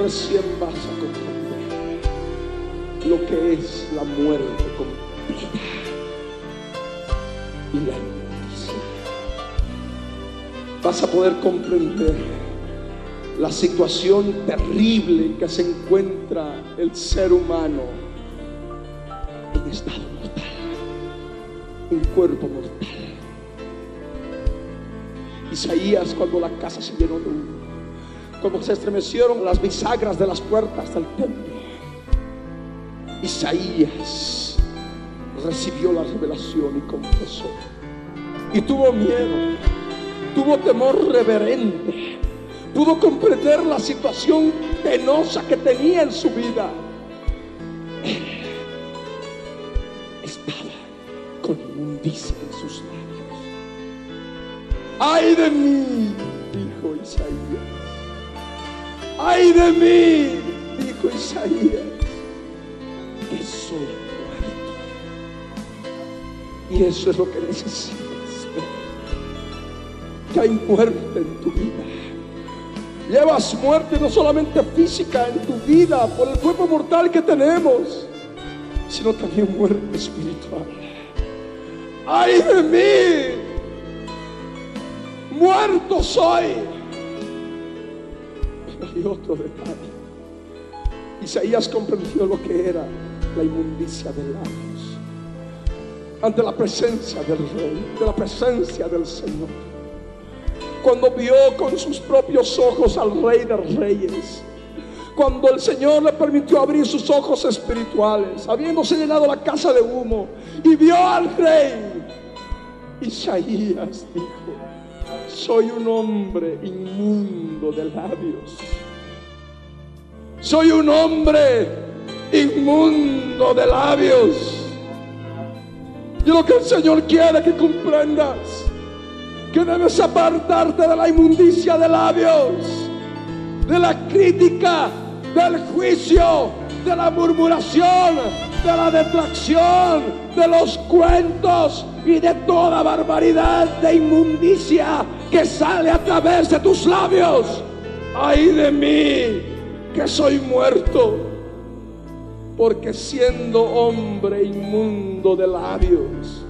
recién vas a comprender lo que es la muerte completa y la inmundicia. Vas a poder comprender la situación terrible que se encuentra el ser humano en estado mortal, un cuerpo mortal. Isaías cuando la casa se llenó de humo, cuando se estremecieron las bisagras de las puertas del templo. Isaías recibió la revelación y confesó. Y tuvo miedo, tuvo temor reverente, pudo comprender la situación penosa que tenía en su vida. estaba con inmundicia en sus. Ay de mí, dijo Isaías. Ay de mí, dijo Isaías, que soy muerto. Y eso es lo que necesitas. Que hay muerte en tu vida. Llevas muerte no solamente física en tu vida por el cuerpo mortal que tenemos, sino también muerte espiritual. Ay de mí, muerto soy. (laughs) Pero hay otro detalle. Isaías comprendió lo que era la inmundicia de labios ante la presencia del rey, de la presencia del Señor. Cuando vio con sus propios ojos al rey de reyes, cuando el Señor le permitió abrir sus ojos espirituales, habiéndose llenado la casa de humo, y vio al rey, Isaías dijo, soy un hombre inmundo de labios. Soy un hombre inmundo de labios. Y lo que el Señor quiere que comprendas, que debes apartarte de la inmundicia de labios, de la crítica, del juicio, de la murmuración, de la detracción, de los cuentos y de toda barbaridad de inmundicia que sale a través de tus labios. Ay de mí, que soy muerto, porque siendo hombre inmundo de labios,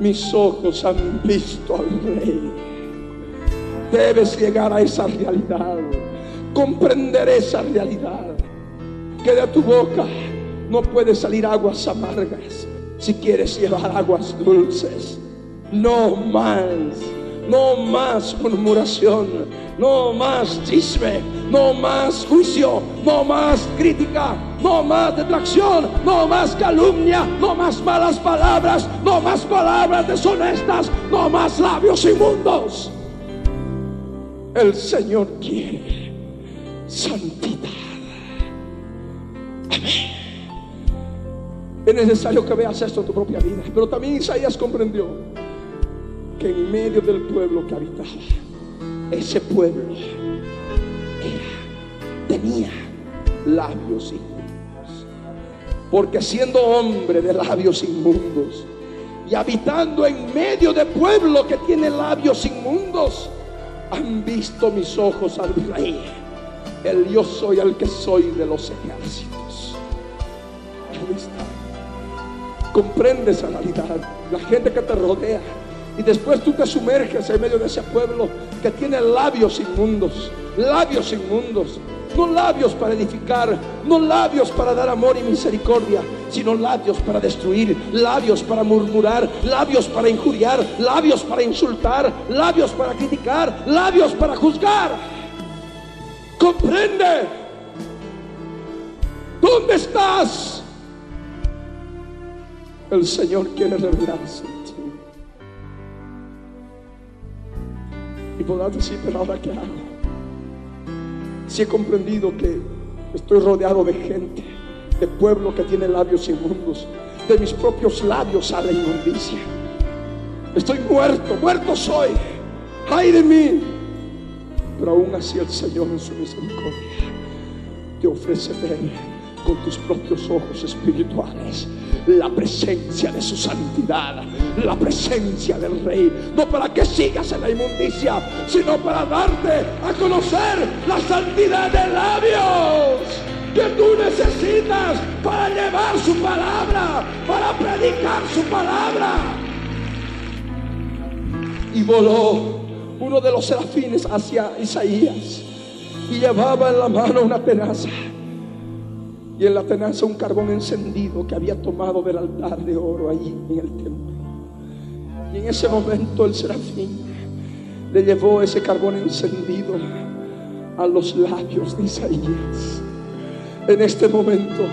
mis ojos han visto al rey. Debes llegar a esa realidad, comprender esa realidad, que de tu boca no puede salir aguas amargas si quieres llevar aguas dulces. No más, no más murmuración, no más chisme, no más juicio, no más crítica, no más detracción, no más calumnia, no más malas palabras, no más palabras deshonestas, no más labios inmundos. El Señor quiere santidad. Amén. Es necesario que veas esto en tu propia vida. Pero también Isaías comprendió que en medio del pueblo que habitaba, ese pueblo tenía labios inmundos. Porque siendo hombre de labios inmundos y habitando en medio de pueblo que tiene labios inmundos, han visto mis ojos al rey, el yo soy el que soy de los ejércitos. está. Comprende esa realidad, la gente que te rodea. Y después tú te sumerges en medio de ese pueblo que tiene labios inmundos, labios inmundos. No labios para edificar, no labios para dar amor y misericordia, sino labios para destruir, labios para murmurar, labios para injuriar, labios para insultar, labios para criticar, labios para juzgar. Comprende. ¿Dónde estás? El Señor quiere revelarse en ti. Y podrás decir, pero ahora qué hago? Si he comprendido que estoy rodeado de gente, de pueblo que tiene labios inmundos, de mis propios labios sale inmundicia. Estoy muerto, muerto soy. Ay de mí. Pero aún así el Señor en su misericordia te ofrece ver con tus propios ojos espirituales. La presencia de su santidad, la presencia del Rey, no para que sigas en la inmundicia, sino para darte a conocer la santidad de labios que tú necesitas para llevar su palabra, para predicar su palabra. Y voló uno de los serafines hacia Isaías y llevaba en la mano una tenaza y en la tenaza un carbón encendido que había tomado del altar de oro allí en el templo. Y en ese momento el serafín le llevó ese carbón encendido a los labios de Isaías. En este momento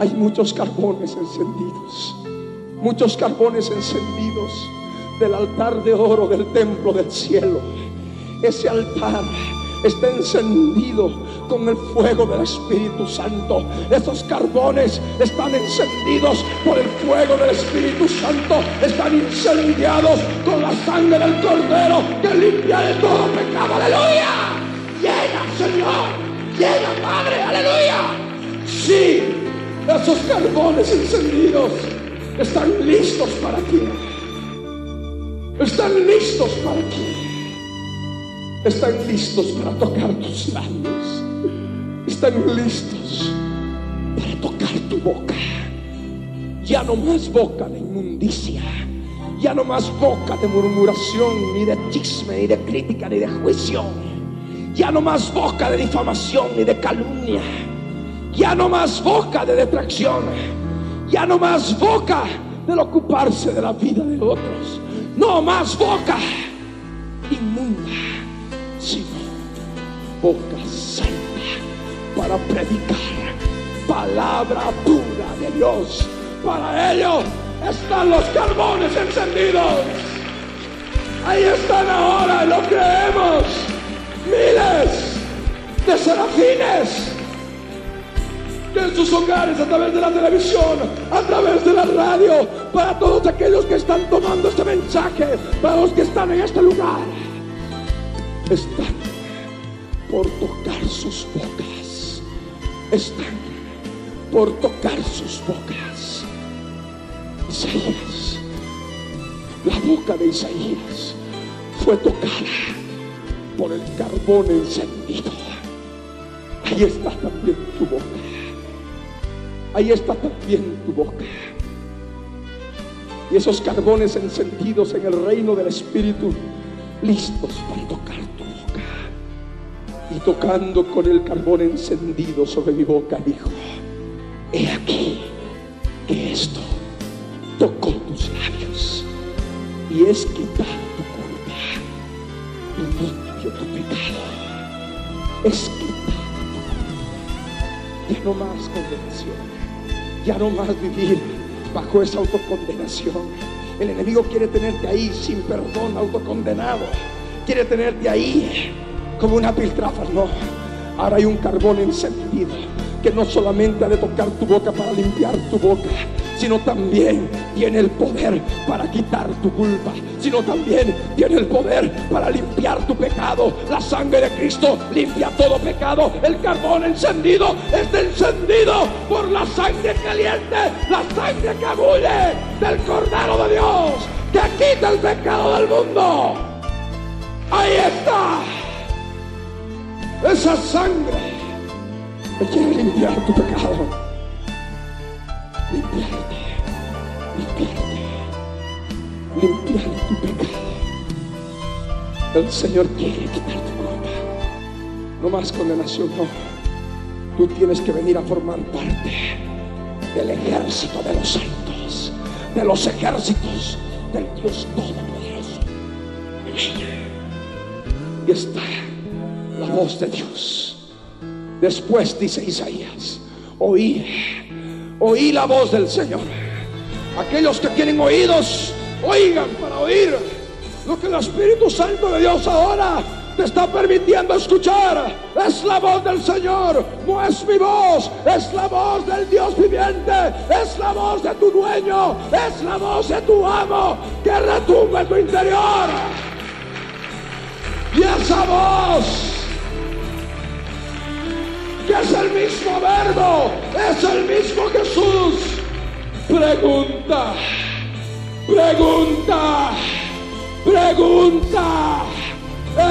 hay muchos carbones encendidos, muchos carbones encendidos del altar de oro del templo del cielo. Ese altar está encendido con el fuego del Espíritu Santo. Esos carbones están encendidos por el fuego del Espíritu Santo. Están incendiados con la sangre del Cordero que limpia de todo pecado. Aleluya. Llena, Señor. Llena, Padre. Aleluya. Sí, esos carbones encendidos están listos para ti. Están listos para ti están listos para tocar tus labios. Están listos para tocar tu boca. Ya no más boca de inmundicia. Ya no más boca de murmuración, ni de chisme, ni de crítica, ni de juicio. Ya no más boca de difamación, ni de calumnia. Ya no más boca de detracción. Ya no más boca del ocuparse de la vida de otros. No más boca inmunda boca santa para predicar palabra pura de Dios. Para ello están los carbones encendidos. Ahí están ahora, lo creemos. Miles de serafines en sus hogares, a través de la televisión, a través de la radio, para todos aquellos que están tomando este mensaje, para los que están en este lugar, están por tocar sus bocas. Están por tocar sus bocas. Isaías, la boca de Isaías fue tocada por el carbón encendido. Ahí está también tu boca. Ahí está también tu boca. Y esos carbones encendidos en el reino del Espíritu, listos para tocar y tocando con el carbón encendido sobre mi boca, dijo, he aquí que esto tocó tus labios y es quitar tu culpa y limpio tu pecado. Es quitar tu culpa. Ya no más condenación, ya no más vivir bajo esa autocondenación. El enemigo quiere tenerte ahí sin perdón, autocondenado. Quiere tenerte ahí como una piltrafa, no. Ahora hay un carbón encendido que no solamente ha de tocar tu boca para limpiar tu boca, sino también tiene el poder para quitar tu culpa, sino también tiene el poder para limpiar tu pecado. La sangre de Cristo limpia todo pecado. El carbón encendido está encendido por la sangre caliente, la sangre que abulle del Cordero de Dios, que quita el pecado del mundo. Ahí está. Esa sangre me quiere limpiar tu pecado. limpiarte, limpiarte, limpiar tu pecado. El Señor quiere quitar tu culpa. No más condenación, no. Tú tienes que venir a formar parte del ejército de los santos, de los ejércitos del Dios Todopoderoso. Y está la voz de Dios. Después dice Isaías, oí, oí la voz del Señor. Aquellos que tienen oídos, oigan para oír lo que el Espíritu Santo de Dios ahora te está permitiendo escuchar. Es la voz del Señor, no es mi voz, es la voz del Dios viviente, es la voz de tu dueño, es la voz de tu amo que retumba en tu interior. Y esa voz, es el mismo verbo, es el mismo Jesús, pregunta, pregunta, pregunta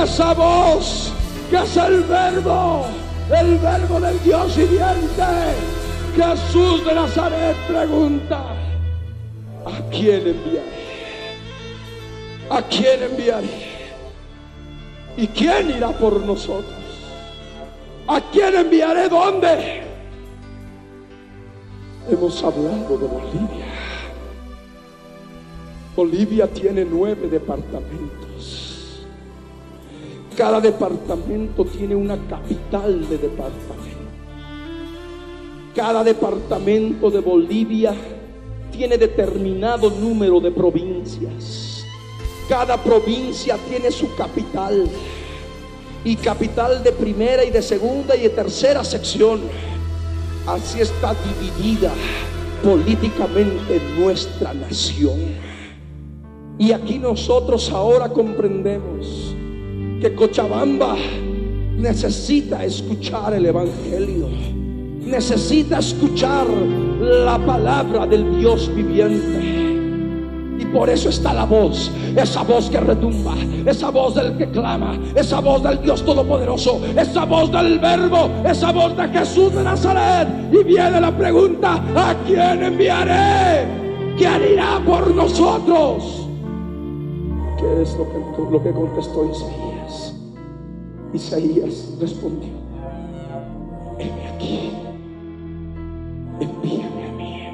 esa voz que es el verbo, el verbo del Dios viviente. Jesús de Nazaret pregunta, ¿a quién enviaré? ¿A quién enviaré? ¿Y quién irá por nosotros? ¿A quién enviaré dónde? Hemos hablado de Bolivia. Bolivia tiene nueve departamentos. Cada departamento tiene una capital de departamento. Cada departamento de Bolivia tiene determinado número de provincias. Cada provincia tiene su capital. Y capital de primera y de segunda y de tercera sección. Así está dividida políticamente nuestra nación. Y aquí nosotros ahora comprendemos que Cochabamba necesita escuchar el Evangelio, necesita escuchar la palabra del Dios viviente. Y por eso está la voz, esa voz que retumba, esa voz del que clama, esa voz del Dios Todopoderoso, esa voz del Verbo, esa voz de Jesús de Nazaret. Y viene la pregunta, ¿a quién enviaré? ¿Quién irá por nosotros? ¿Qué es lo que, lo que contestó Isaías? Isaías respondió, heme aquí, envíame a mí.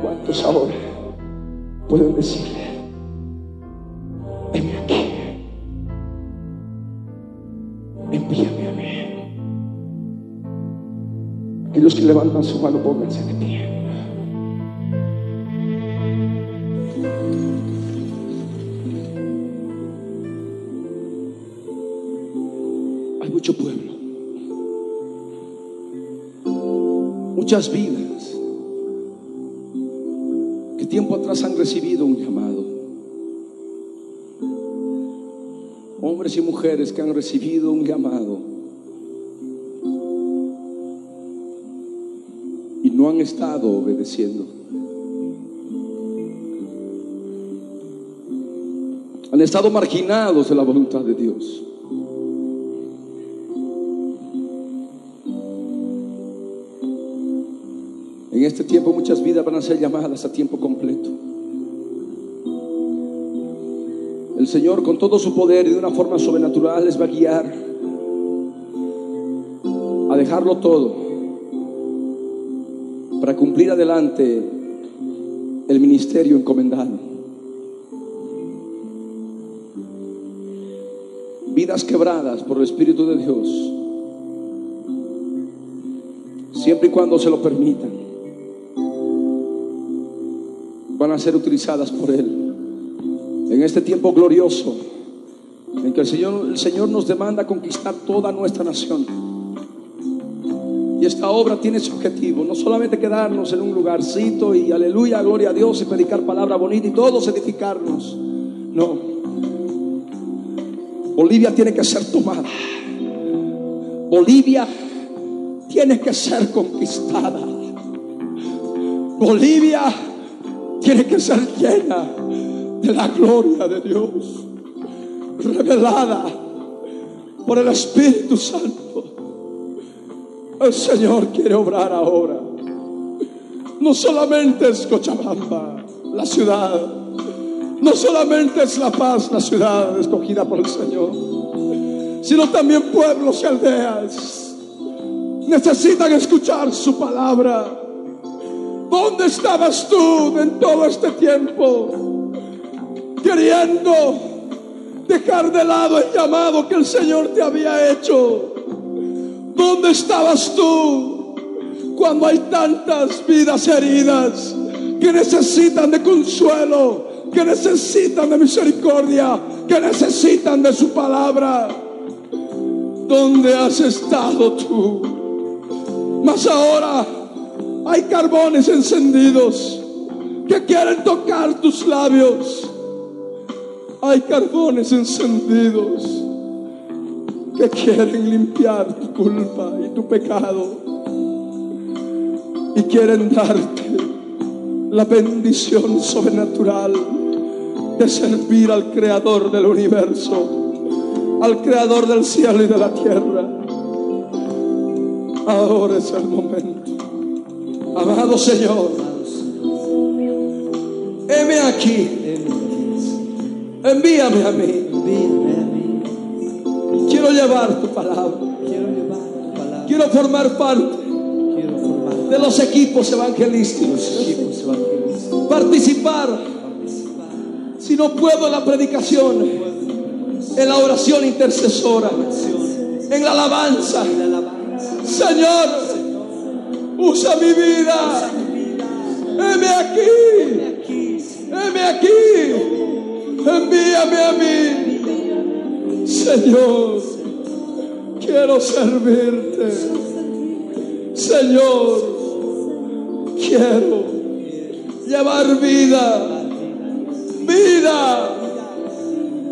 ¿Cuántos ahora pueden decirle, heme aquí, envíame a mí? Aquellos que levantan su mano, pónganse de pie. Hay mucho pueblo, muchas vidas han recibido un llamado. Hombres y mujeres que han recibido un llamado y no han estado obedeciendo. Han estado marginados de la voluntad de Dios. En este tiempo muchas vidas van a ser llamadas a tiempo completo. Señor con todo su poder y de una forma sobrenatural les va a guiar a dejarlo todo para cumplir adelante el ministerio encomendado. Vidas quebradas por el Espíritu de Dios, siempre y cuando se lo permitan, van a ser utilizadas por Él en este tiempo glorioso en que el Señor, el Señor nos demanda conquistar toda nuestra nación. Y esta obra tiene su objetivo, no solamente quedarnos en un lugarcito y aleluya, gloria a Dios y predicar palabra bonita y todos edificarnos. No. Bolivia tiene que ser tomada. Bolivia tiene que ser conquistada. Bolivia tiene que ser llena de la gloria de Dios, revelada por el Espíritu Santo. El Señor quiere obrar ahora. no solamente es Cochabamba, la ciudad, no solamente es La Paz, la ciudad escogida por el Señor, sino también pueblos y aldeas necesitan escuchar su palabra. ¿Dónde estabas tú en todo este tiempo? Queriendo dejar de lado el llamado que el Señor te había hecho. ¿Dónde estabas tú cuando hay tantas vidas heridas que necesitan de consuelo, que necesitan de misericordia, que necesitan de su palabra? ¿Dónde has estado tú? Mas ahora hay carbones encendidos que quieren tocar tus labios. Hay carbones encendidos que quieren limpiar tu culpa y tu pecado y quieren darte la bendición sobrenatural de servir al creador del universo, al creador del cielo y de la tierra. Ahora es el momento. Amado Señor, heme aquí, envíame a mí. Quiero llevar tu palabra. Quiero formar parte de los equipos evangelísticos. Participar. Si no puedo en la predicación, en la oración intercesora, en la alabanza. Señor, usa mi vida. Heme aquí. Heme aquí. Envíame a mí. Señor, quiero servirte. Señor, quiero llevar vida, vida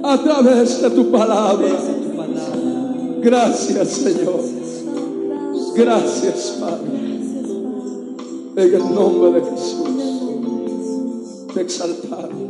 a través de tu palabra. Gracias, Señor. Gracias, Padre. En el nombre de Jesús, te exaltamos,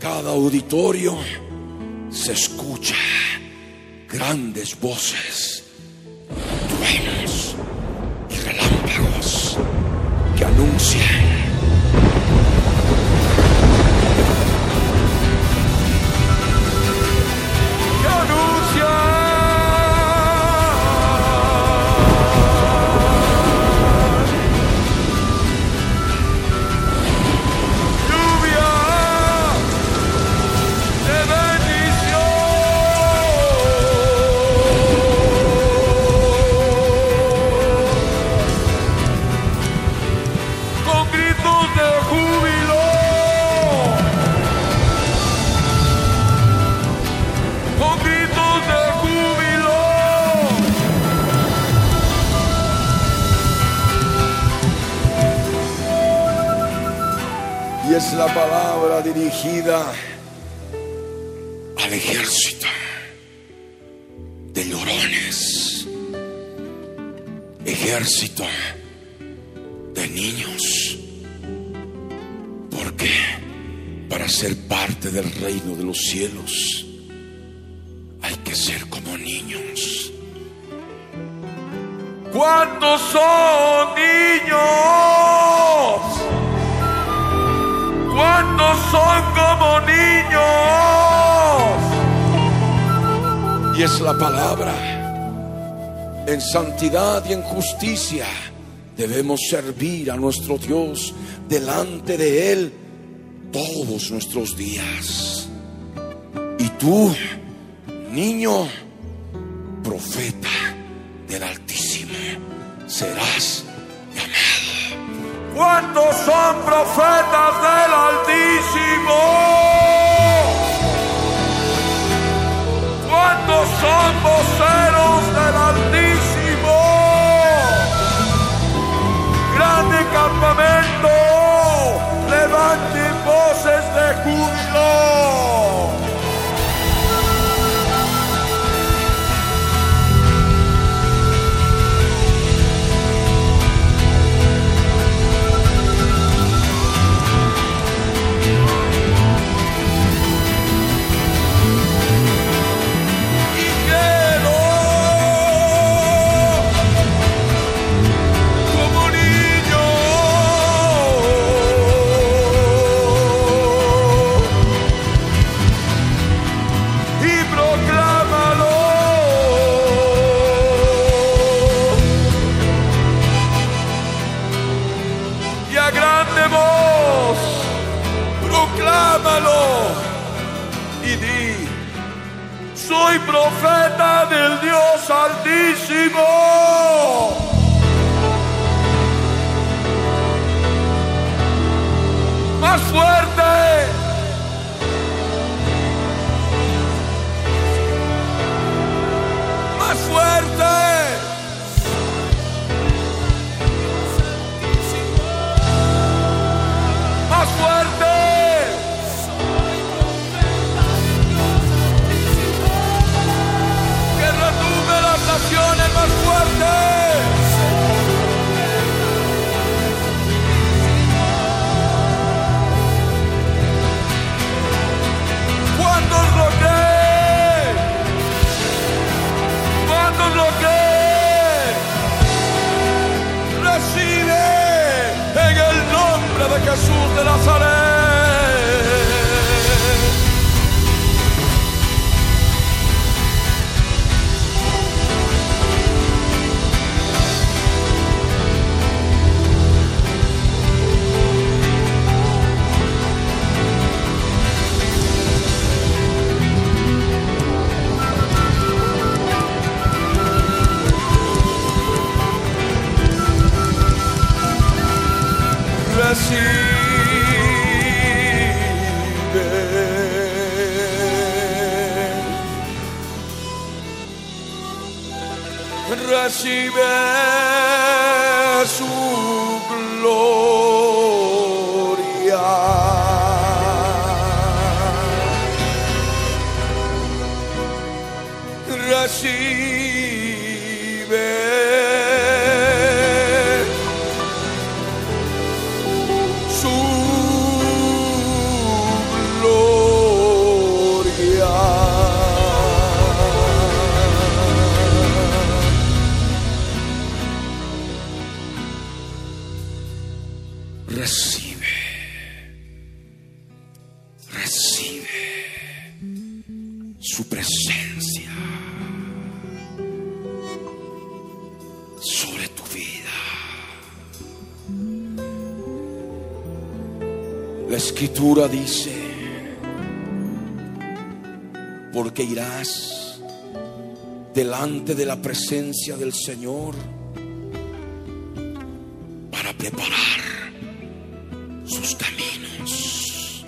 Cada auditorio se escucha grandes voces, truenos y relámpagos que anuncian la palabra dirigida al ejército de llorones, ejército de niños. Porque para ser parte del reino de los cielos hay que ser como niños. ¿Cuántos son niños? ¿Cuántos son como niños? Y es la palabra. En santidad y en justicia debemos servir a nuestro Dios delante de Él todos nuestros días. Y tú, niño, profeta del Altísimo, serás. ¿Cuántos son profetas del Altísimo? ¿Cuántos son voceros del Altísimo? Grande campamento, levanten voces de júbilo. Del Dios Altísimo. Más fuerte. Jesús de Nazaret. She. Porque irás delante de la presencia del Señor para preparar sus caminos.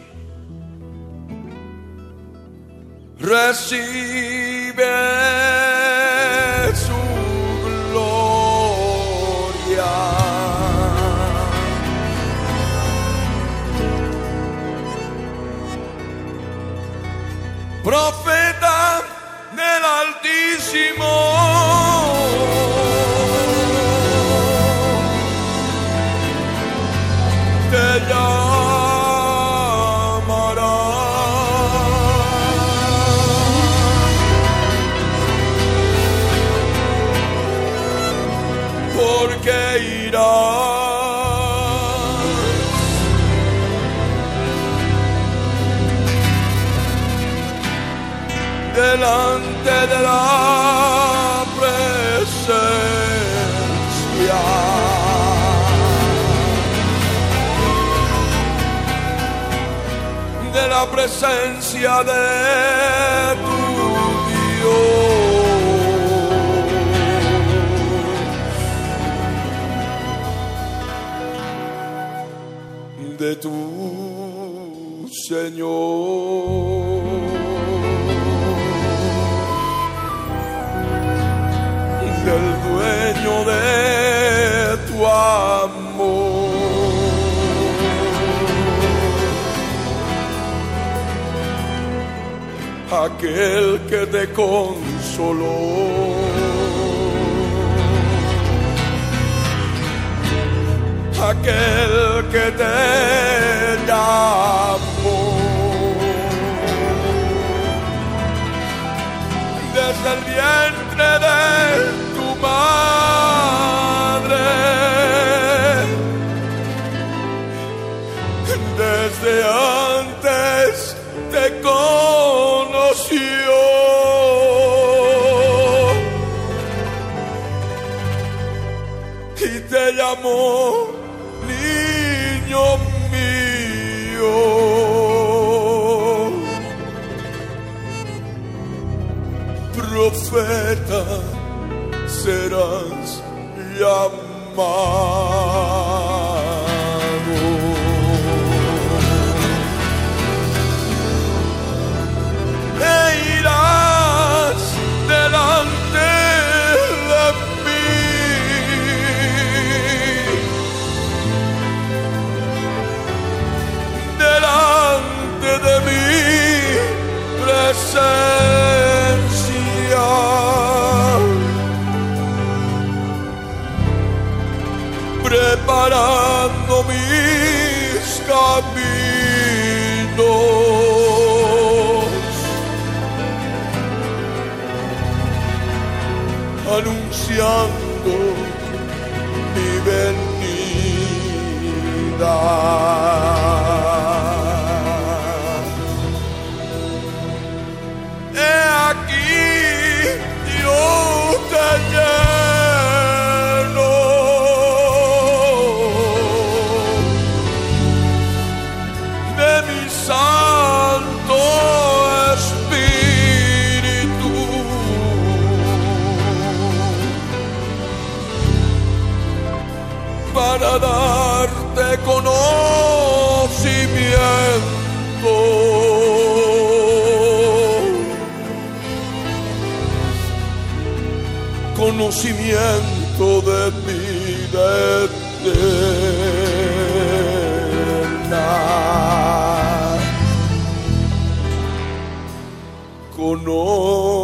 Presencia de tu Dios, de tu Señor, aquel que te consoló. Aquel que te llamó llamó niño mío. profeta serás llamado. Presencia. Preparando mis caminos. anunciando mi venida. De vida eterna. Conocimiento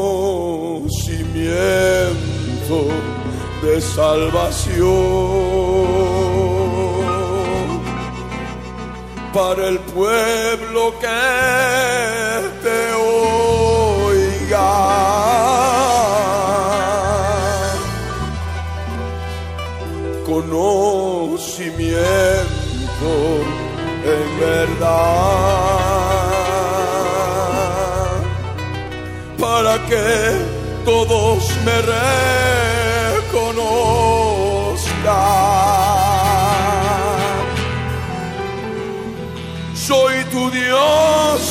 de salvación para el pueblo que verdad para que todos me reconozcan. Soy tu Dios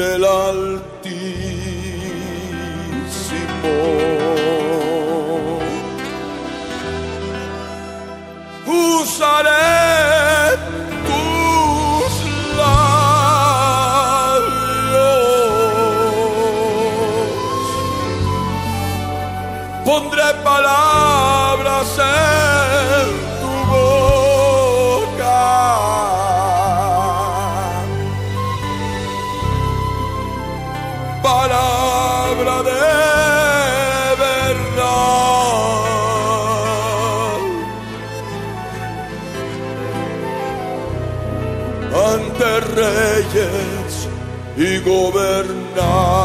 del Altísimo. Usaré y gobernantes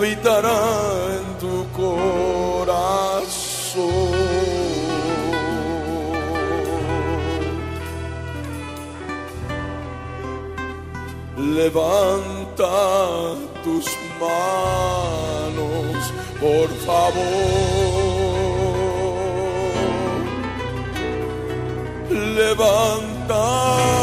habitará en tu corazón. Levanta tus manos, por favor. Levanta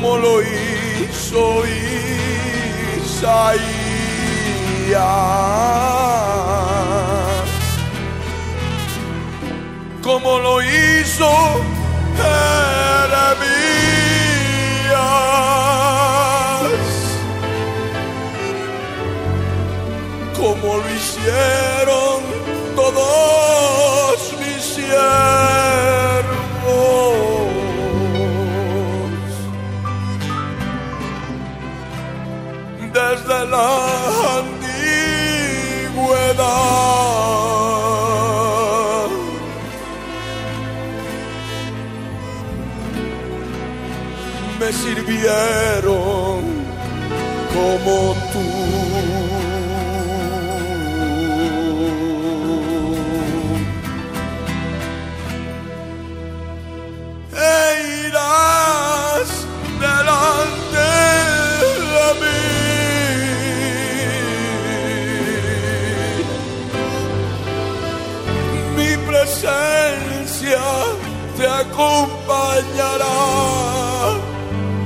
como lo hizo Isaías, como lo hizo Jeremías, como lo hicieron todos mis siervos. La antigüedad. Me sirvieron como acompañará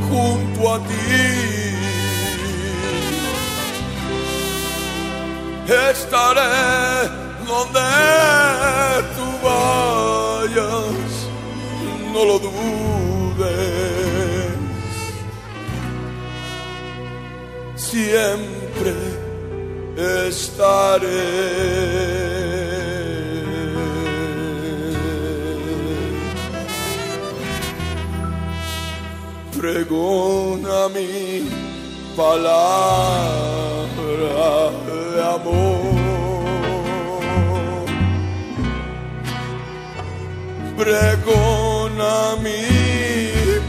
junto a ti. Estaré donde tú vayas, no lo dudes. Siempre estaré. Pregona mi palabra de amor. Pregona mi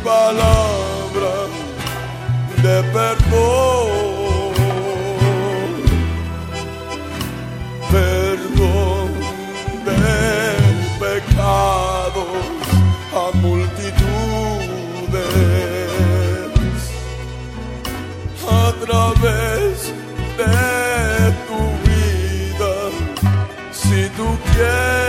palabra de perdón. Través de tu vida, si tú quieres.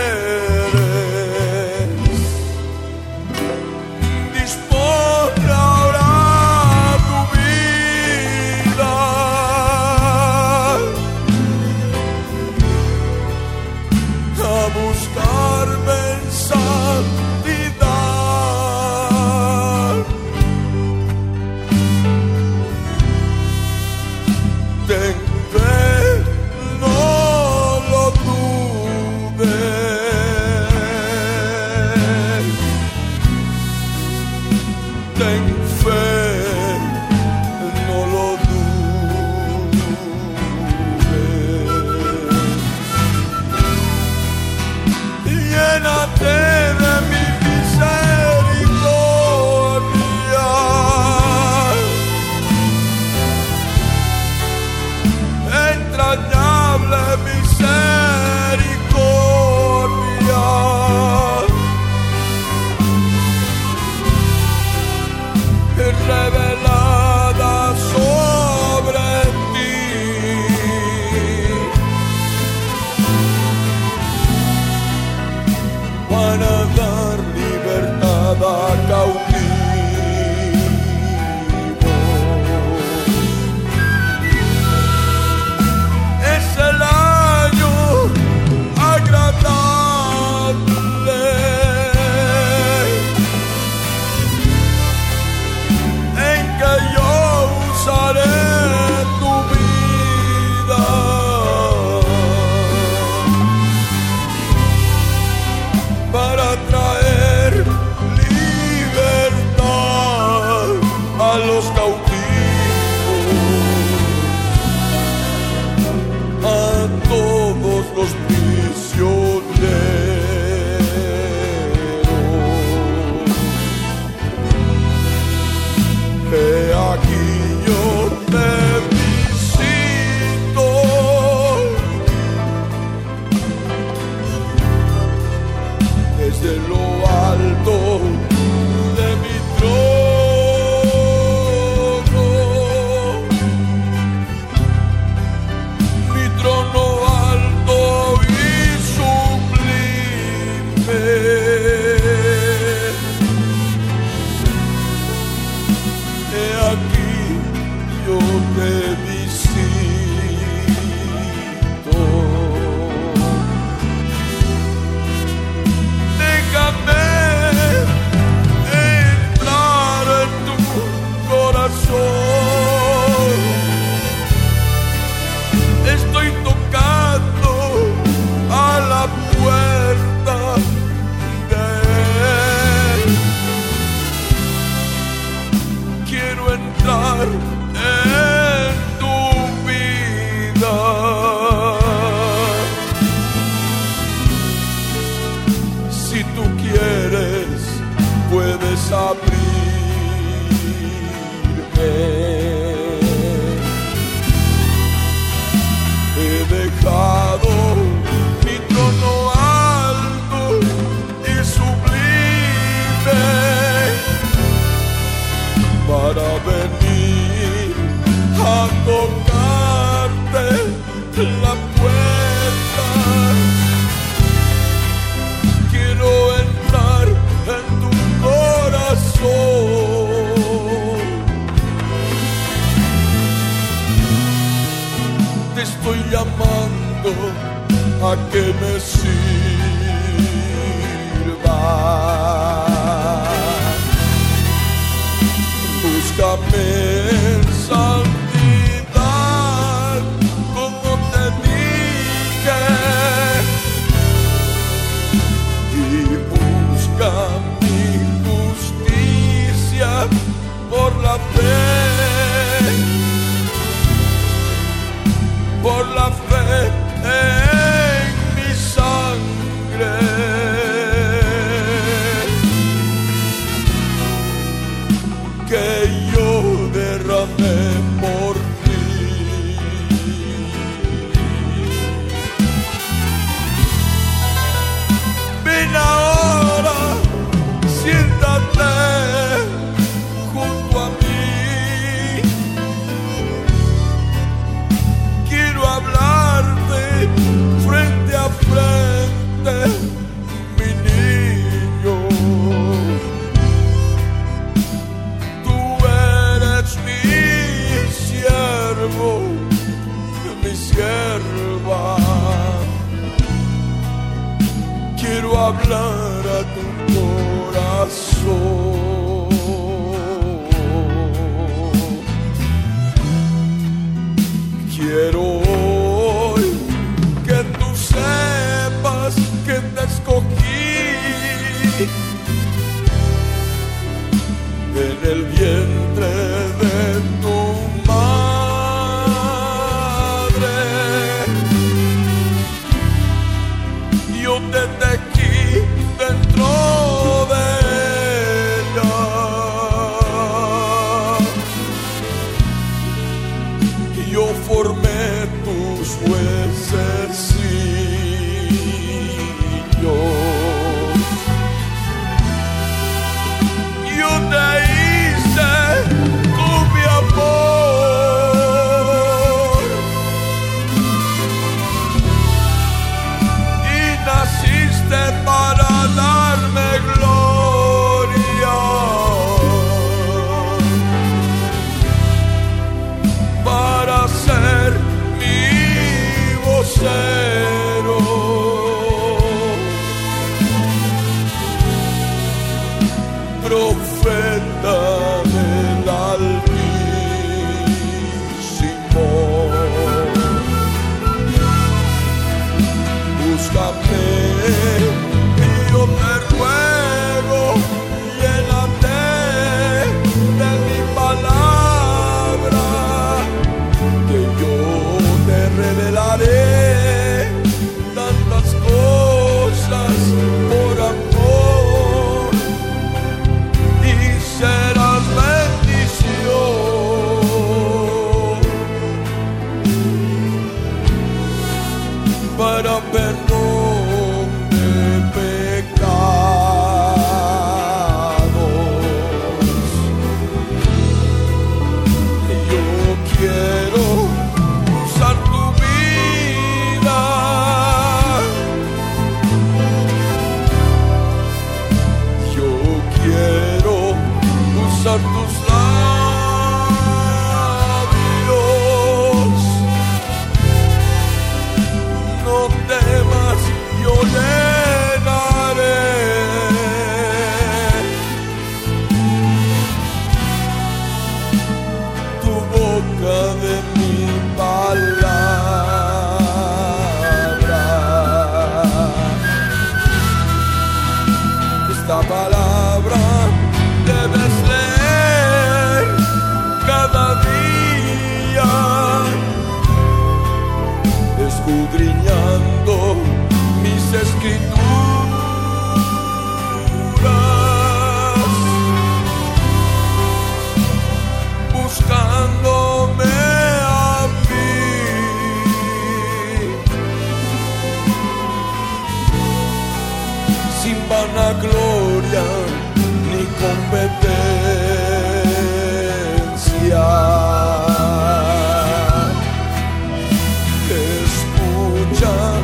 escuchar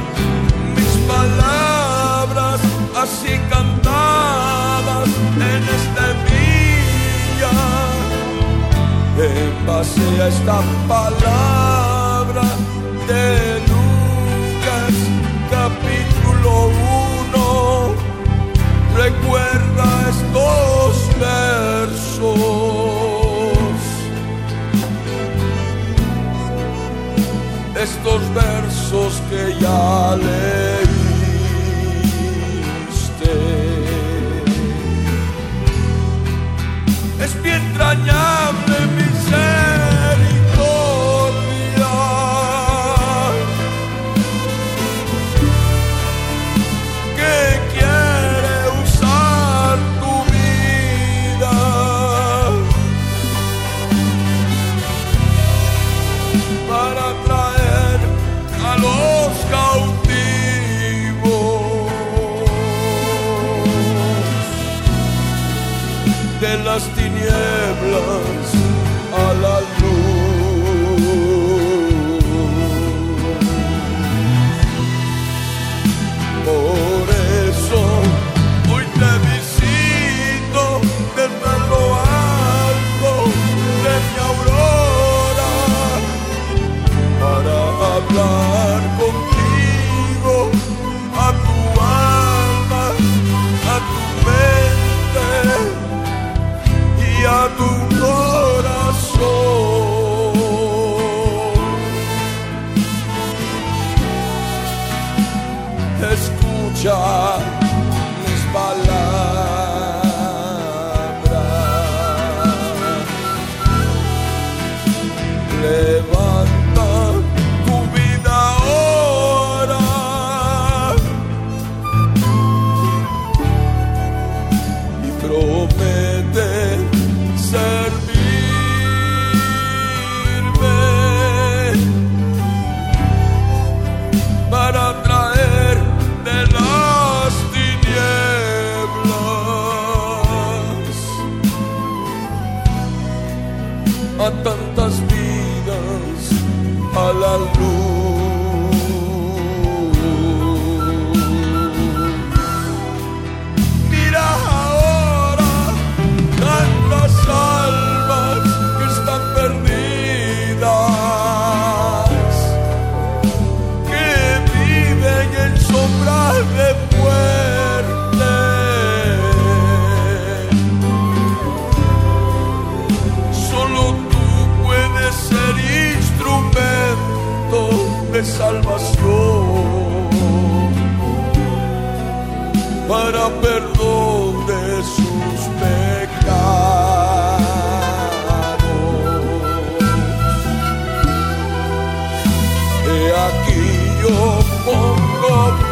mis palabras así cantadas en esta villa en base a esta palabra Estos versos que ya leíste. Aquí yo pongo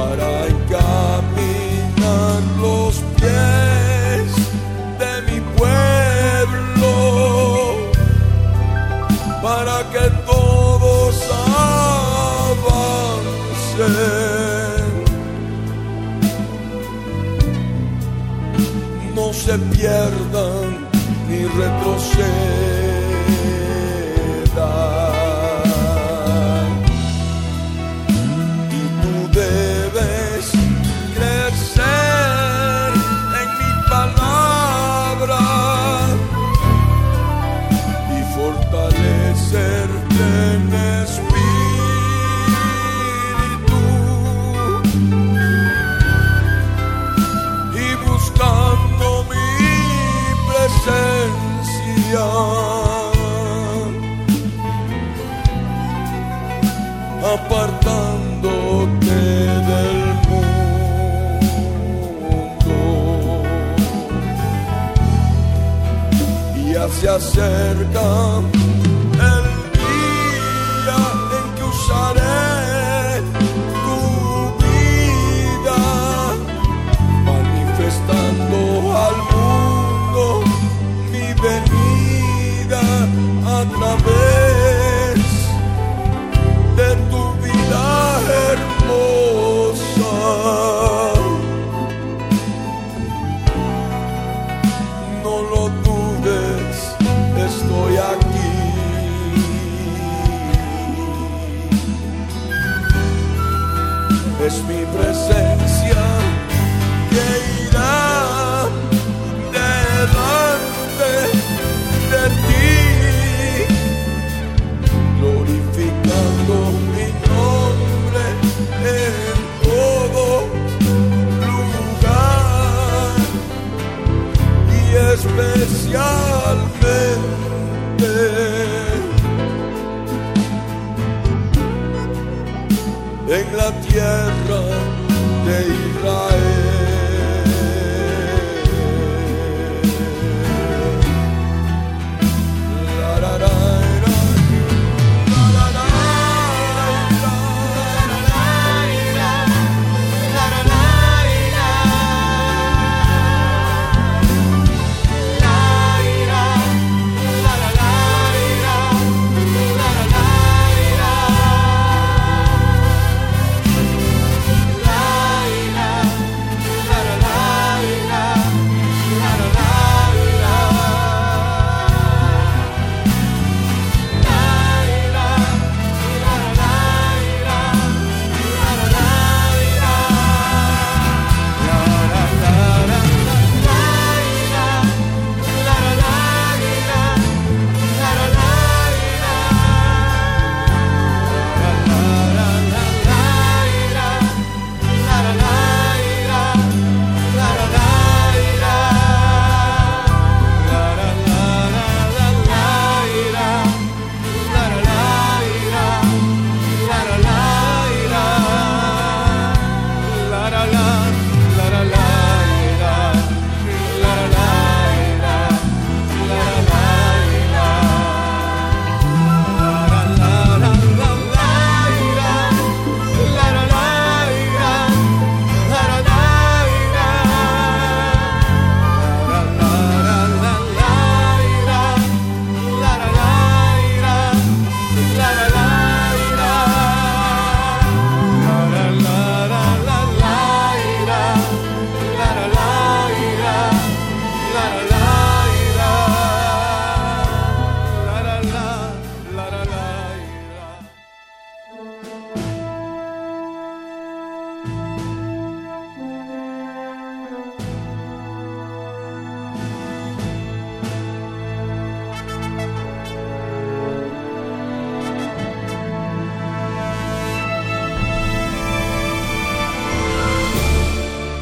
para encaminar los pies de mi pueblo, para que todos avancen, no se pierdan ni retrocedan. Se acerca